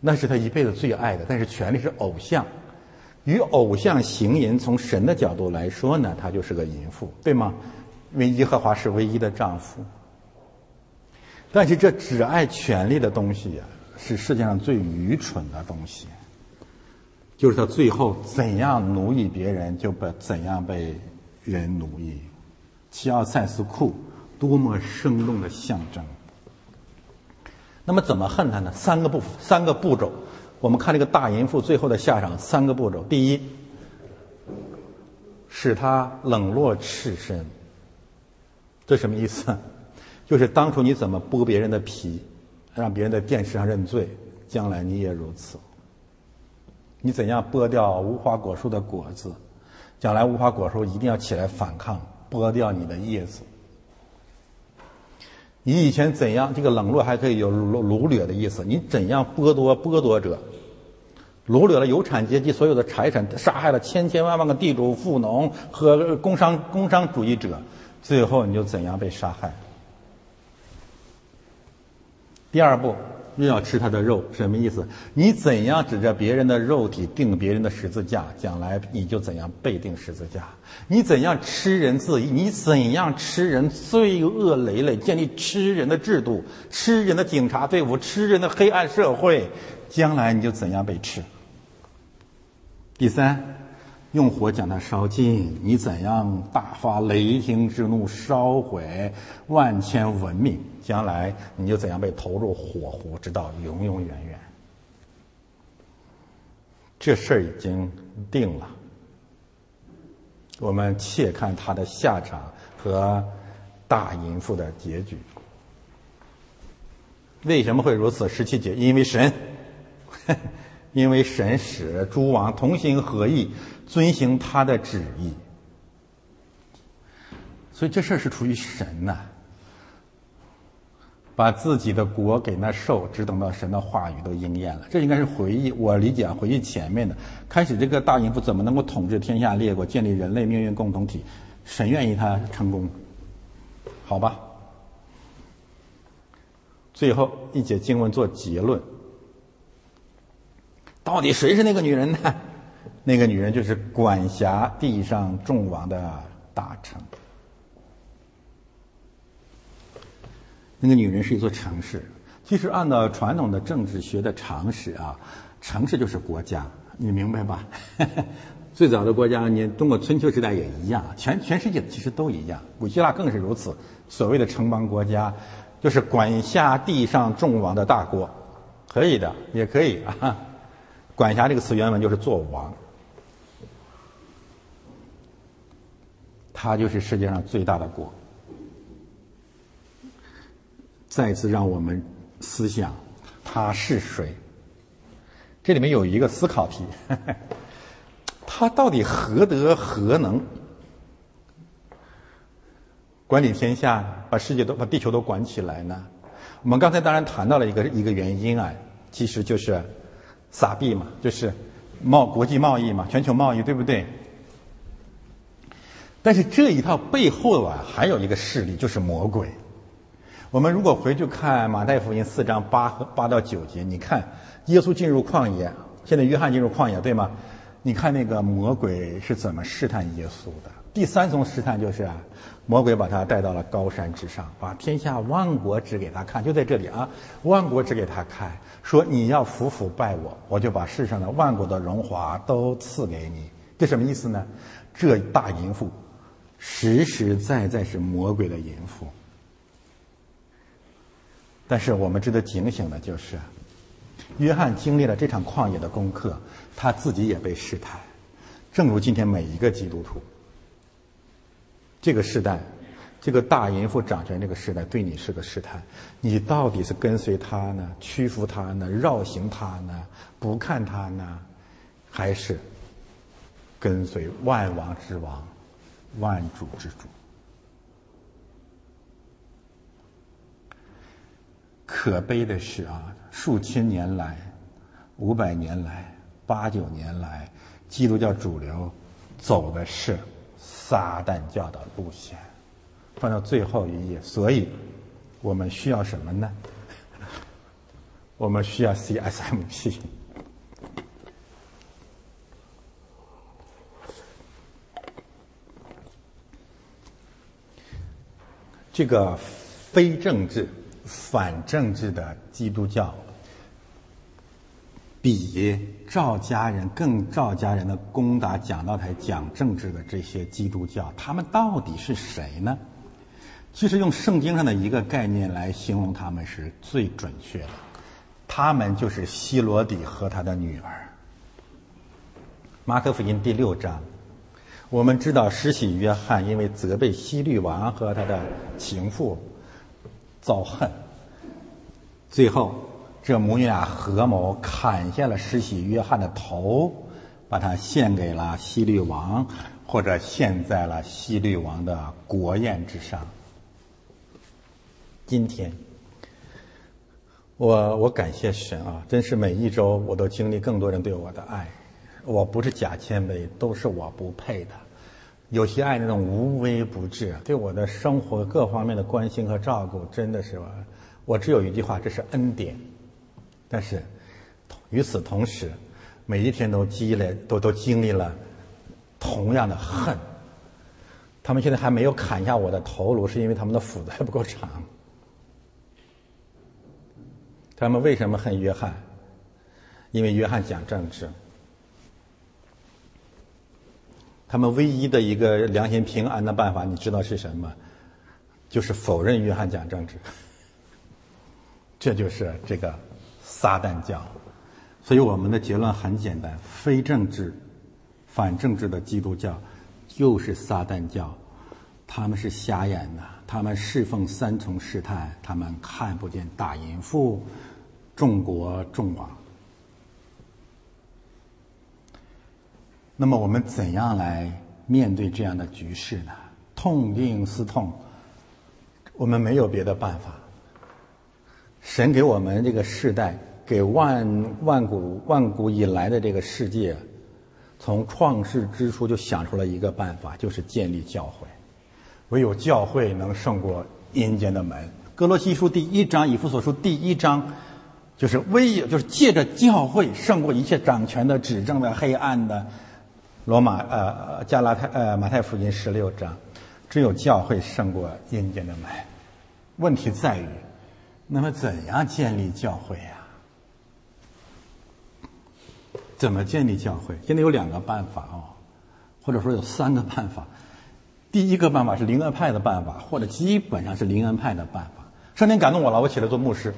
那是他一辈子最爱的。但是权力是偶像，与偶像行淫，从神的角度来说呢，他就是个淫妇，对吗？因为耶和华是唯一的丈夫。但是这只爱权力的东西呀，是世界上最愚蠢的东西。就是他最后怎样奴役别人，就被怎样被人奴役。齐奥塞斯库多么生动的象征。那么怎么恨他呢？三个步三个步骤。我们看这个大淫妇最后的下场，三个步骤。第一，使他冷落赤身。这什么意思？就是当初你怎么剥别人的皮，让别人在电视上认罪，将来你也如此。你怎样剥掉无花果树的果子，将来无花果树一定要起来反抗，剥掉你的叶子。你以前怎样？这个冷落还可以有掳掳掠的意思。你怎样剥夺剥夺者，掳掠了有产阶级所有的财产，杀害了千千万万个地主、富农和工商工商主义者，最后你就怎样被杀害？第二步。又要吃他的肉，什么意思？你怎样指着别人的肉体定别人的十字架，将来你就怎样被定十字架。你怎样吃人自义，你怎样吃人罪恶累累，建立吃人的制度，吃人的警察队伍，吃人的黑暗社会，将来你就怎样被吃。第三。用火将它烧尽，你怎样大发雷霆之怒，烧毁万千文明？将来你就怎样被投入火湖，直到永永远远。这事儿已经定了，我们且看他的下场和大淫妇的结局。为什么会如此？十七节，因为神，因为神使诸王同心合意。遵行他的旨意，所以这事儿是出于神呐。把自己的国给那兽，只等到神的话语都应验了。这应该是回忆，我理解回忆前面的。开始这个大淫妇怎么能够统治天下列国，建立人类命运共同体？神愿意他成功，好吧？最后一节经文做结论：到底谁是那个女人呢？那个女人就是管辖地上众王的大臣。那个女人是一座城市。其实按照传统的政治学的常识啊，城市就是国家，你明白吧？最早的国家，你中国春秋时代也一样，全全世界其实都一样，古希腊更是如此。所谓的城邦国家，就是管辖地上众王的大国，可以的，也可以啊。管辖这个词原文就是做王。他就是世界上最大的国。再次让我们思想，他是谁？这里面有一个思考题：他到底何德何能，管理天下，把世界都把地球都管起来呢？我们刚才当然谈到了一个一个原因啊，其实就是撒币嘛，就是贸国际贸易嘛，全球贸易，对不对？但是这一套背后啊，还有一个势力，就是魔鬼。我们如果回去看马太福音四章八和八到九节，你看耶稣进入旷野，现在约翰进入旷野，对吗？你看那个魔鬼是怎么试探耶稣的？第三重试探就是啊，魔鬼把他带到了高山之上，把天下万国指给他看，就在这里啊，万国指给他看，说你要服服拜我，我就把世上的万国的荣华都赐给你。这什么意思呢？这大淫妇。实实在在是魔鬼的淫妇，但是我们值得警醒的就是，约翰经历了这场旷野的功课，他自己也被试探，正如今天每一个基督徒。这个时代，这个大淫妇掌权这个时代，对你是个试探，你到底是跟随他呢，屈服他呢，绕行他呢，不看他呢，还是跟随万王之王？万主之主，可悲的是啊，数千年来、五百年来、八九年来，基督教主流走的是撒旦教的路线。放到最后一页，所以我们需要什么呢？我们需要 CSMP。这个非政治、反政治的基督教，比赵家人更赵家人的攻打讲道台讲政治的这些基督教，他们到底是谁呢？其实用圣经上的一个概念来形容他们是最准确的，他们就是希罗底和他的女儿。马可福音第六章。我们知道，施洗约翰因为责备希律王和他的情妇，遭恨。最后，这母女俩合谋砍下了施洗约翰的头，把他献给了希律王，或者献在了希律王的国宴之上。今天，我我感谢神啊！真是每一周我都经历更多人对我的爱。我不是假谦卑，都是我不配的。有些爱那种无微不至，对我的生活各方面的关心和照顾，真的是我，只有一句话，这是恩典。但是与此同时，每一天都积累，都都经历了同样的恨。他们现在还没有砍下我的头颅，是因为他们的斧子还不够长。他们为什么恨约翰？因为约翰讲政治。他们唯一的一个良心平安的办法，你知道是什么？就是否认约翰讲政治。这就是这个撒旦教。所以我们的结论很简单：非政治、反政治的基督教就是撒旦教。他们是瞎眼的，他们侍奉三重试探，他们看不见大淫妇、众国众王。那么我们怎样来面对这样的局势呢？痛定思痛，我们没有别的办法。神给我们这个世代，给万万古万古以来的这个世界，从创世之初就想出了一个办法，就是建立教会。唯有教会能胜过阴间的门。哥罗西书第一章，以弗所书第一章，就是唯有就是借着教会胜过一切掌权的、指证的、黑暗的。罗马呃加拉太呃马太福音十六章，只有教会胜过阴间的门。问题在于，那么怎样建立教会呀？怎么建立教会？现在有两个办法哦，或者说有三个办法。第一个办法是灵恩派的办法，或者基本上是灵恩派的办法。上天感动我了，我起来做牧师。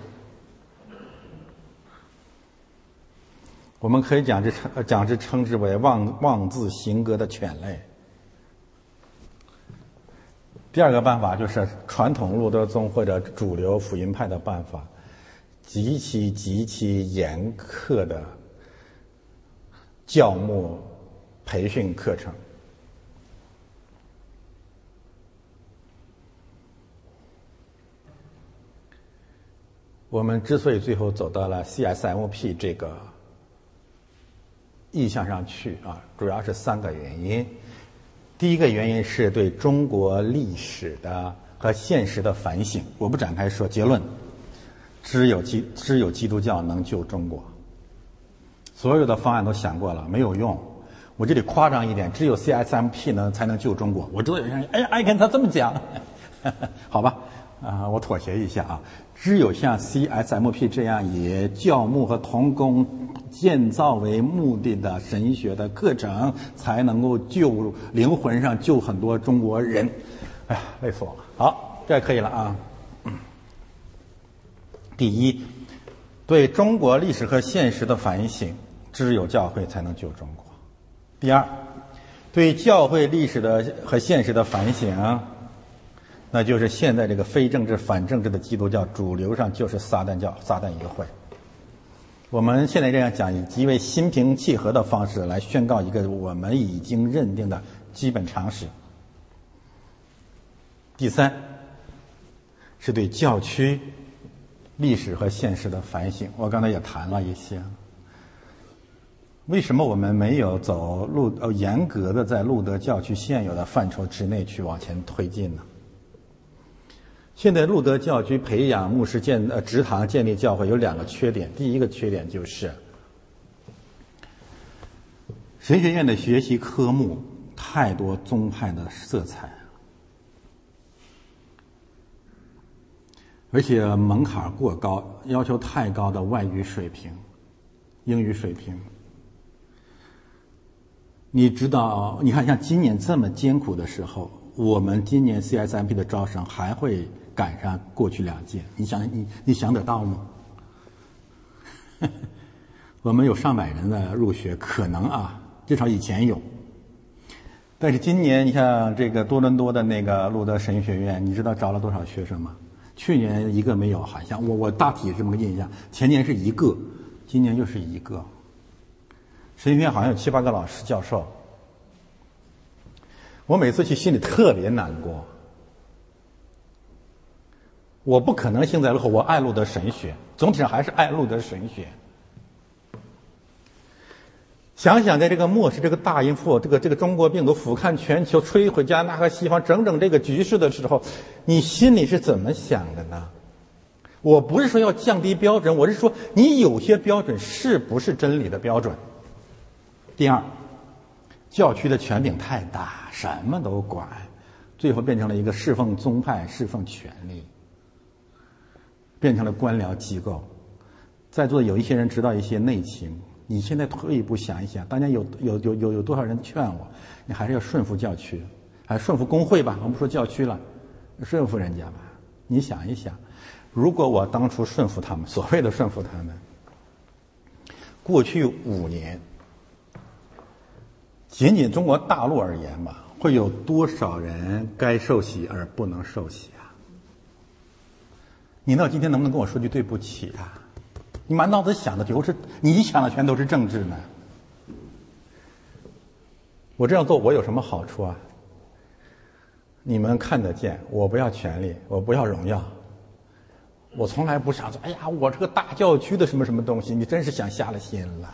我们可以讲之称，讲之称之为妄妄自行格的犬类。第二个办法就是传统路德宗或者主流福音派的办法，极其极其严苛的教牧培训课程。我们之所以最后走到了 CSMP 这个。意向上去啊，主要是三个原因。第一个原因是对中国历史的和现实的反省。我不展开说结论，只有基只有基督教能救中国。所有的方案都想过了，没有用。我这里夸张一点，只有 CSMP 能才能救中国。我知道有些人，哎呀，艾肯他这么讲，好吧。啊，我妥协一下啊！只有像 CSMP 这样以教牧和童工建造为目的的神学的课程，才能够救灵魂上救很多中国人。哎呀，累死我了！好，这可以了啊。第一，对中国历史和现实的反省，只有教会才能救中国。第二，对教会历史的和现实的反省。那就是现在这个非政治反政治的基督教主流上就是撒旦教、撒旦一个会。我们现在这样讲，以极为心平气和的方式来宣告一个我们已经认定的基本常识。第三，是对教区历史和现实的反省。我刚才也谈了一些，为什么我们没有走路呃严格的在路德教区现有的范畴之内去往前推进呢？现在路德教区培养牧师建呃职堂建立教会有两个缺点，第一个缺点就是神学院的学习科目太多宗派的色彩，而且门槛过高，要求太高的外语水平、英语水平。你知道，你看像今年这么艰苦的时候，我们今年 CSMP 的招生还会。赶上过去两届，你想你你想得到吗？我们有上百人的入学，可能啊，至少以前有。但是今年你像这个多伦多的那个路德神学院，你知道招了多少学生吗？去年一个没有，好像我我大体这么个印象。前年是一个，今年又是一个。神学院好像有七八个老师教授。我每次去心里特别难过。我不可能幸灾乐祸，我爱路德神学，总体上还是爱路德神学。想想在这个末世、这个大阴覆、这个这个中国病毒俯瞰全球、摧毁加拿大和西方整整这个局势的时候，你心里是怎么想的呢？我不是说要降低标准，我是说你有些标准是不是真理的标准？第二，教区的权柄太大，什么都管，最后变成了一个侍奉宗派、侍奉权力，变成了官僚机构。在座有一些人知道一些内情。你现在退一步想一想，当年有有有有有多少人劝我，你还是要顺服教区，还顺服工会吧？我们不说教区了，顺服人家吧。你想一想，如果我当初顺服他们，所谓的顺服他们，过去五年，仅仅中国大陆而言吧，会有多少人该受洗而不能受洗啊？你到今天能不能跟我说句对不起啊？你满脑子想的就是，你想的全都是政治呢。我这样做，我有什么好处啊？你们看得见，我不要权力，我不要荣耀，我从来不想说，哎呀，我这个大教区的什么什么东西，你真是想瞎了心了。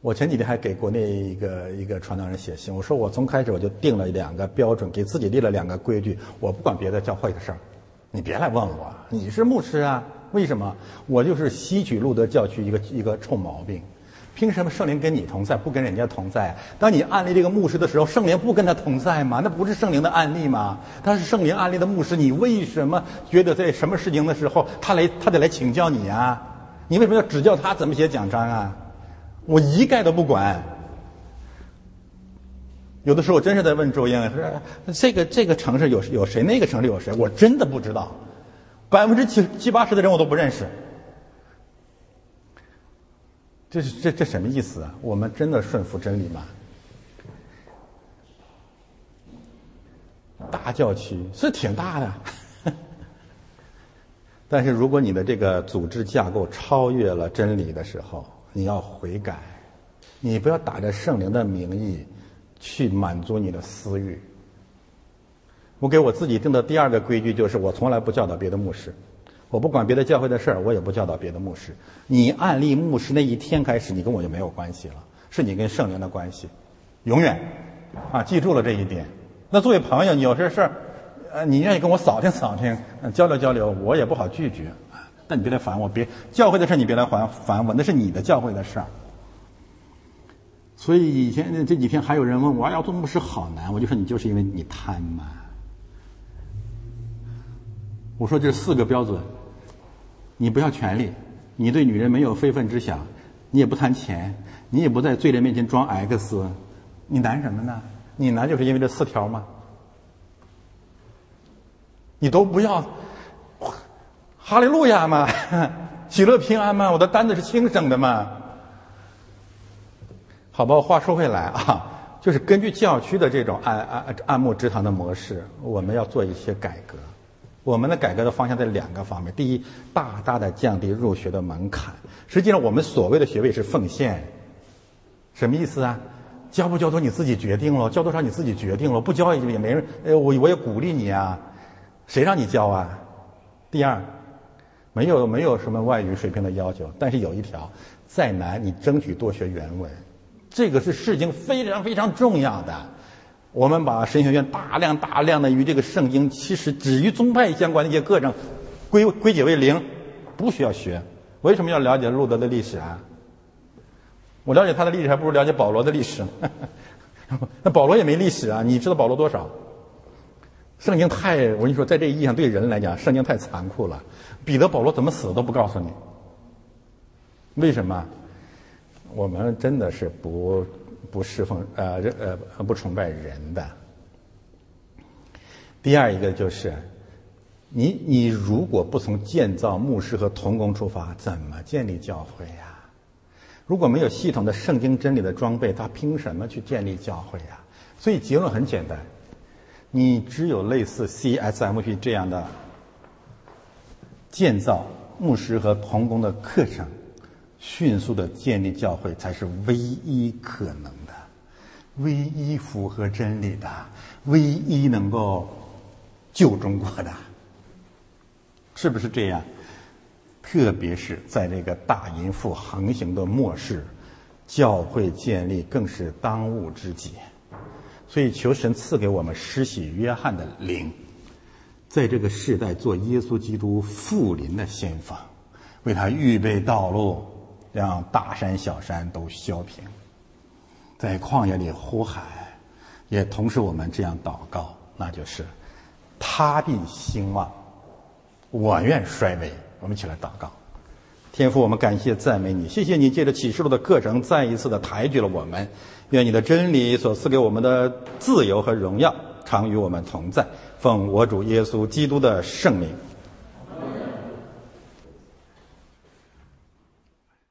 我前几天还给国内一个一个传道人写信，我说我从开始我就定了两个标准，给自己立了两个规矩，我不管别的教会的事儿，你别来问我，你是牧师啊。为什么我就是吸取路德教区一个一个臭毛病？凭什么圣灵跟你同在，不跟人家同在？当你案例这个牧师的时候，圣灵不跟他同在吗？那不是圣灵的案例吗？他是圣灵案例的牧师，你为什么觉得在什么事情的时候，他来他得来请教你啊？你为什么要指教他怎么写奖章啊？我一概都不管。有的时候我真是在问周英，说这个这个城市有有谁？那个城市有谁？我真的不知道。百分之七七八十的人我都不认识，这是这这什么意思啊？我们真的顺服真理吗？大教区是挺大的，但是如果你的这个组织架构超越了真理的时候，你要悔改，你不要打着圣灵的名义去满足你的私欲。我给我自己定的第二个规矩就是，我从来不教导别的牧师，我不管别的教会的事儿，我也不教导别的牧师。你案例牧师那一天开始，你跟我就没有关系了，是你跟圣灵的关系，永远，啊，记住了这一点。那作为朋友，你有些事儿，呃，你愿意跟我扫听扫听，交流交流，我也不好拒绝。但你别来烦我，别教会的事你别来烦烦我，那是你的教会的事儿。所以以前这几天还有人问我，要做牧师好难，我就说你就是因为你贪嘛。我说这四个标准，你不要权力，你对女人没有非分之想，你也不贪钱，你也不在罪人面前装 X，你难什么呢？你难就是因为这四条吗？你都不要，哈利路亚嘛，喜乐平安嘛，我的单子是轻省的嘛。好吧，话说回来啊，就是根据教区的这种按按按牧之堂的模式，我们要做一些改革。我们的改革的方向在两个方面：第一，大大的降低入学的门槛。实际上，我们所谓的学位是奉献，什么意思啊？交不交多你自己决定了，交多少你自己决定了，不交也也没人。呃，我我也鼓励你啊，谁让你交啊？第二，没有没有什么外语水平的要求，但是有一条，再难你争取多学原文，这个是事情非常非常重要的。我们把神学院大量大量的与这个圣经，其实只与宗派相关的一些课程，归归结为零，不需要学。为什么要了解路德的历史啊？我了解他的历史，还不如了解保罗的历史。那保罗也没历史啊？你知道保罗多少？圣经太……我跟你说，在这意义上，对人来讲，圣经太残酷了。彼得、保罗怎么死都不告诉你。为什么？我们真的是不。不侍奉呃呃不崇拜人的。第二一个就是，你你如果不从建造牧师和童工出发，怎么建立教会呀？如果没有系统的圣经真理的装备，他凭什么去建立教会呀？所以结论很简单，你只有类似 CSMP 这样的建造牧师和童工的课程，迅速的建立教会，才是唯一可能的，唯一符合真理的，唯一能够救中国的，是不是这样？特别是在这个大淫妇横行的末世，教会建立更是当务之急。所以，求神赐给我们施洗约翰的灵，在这个时代做耶稣基督复临的先锋，为他预备道路，让大山小山都消平，在旷野里呼喊，也同时我们这样祷告，那就是他必兴旺，我愿衰微。我们起来祷告，天父，我们感谢赞美你，谢谢你借着启示录的课程，再一次的抬举了我们。愿你的真理所赐给我们的自由和荣耀，常与我们同在。奉我主耶稣基督的圣名。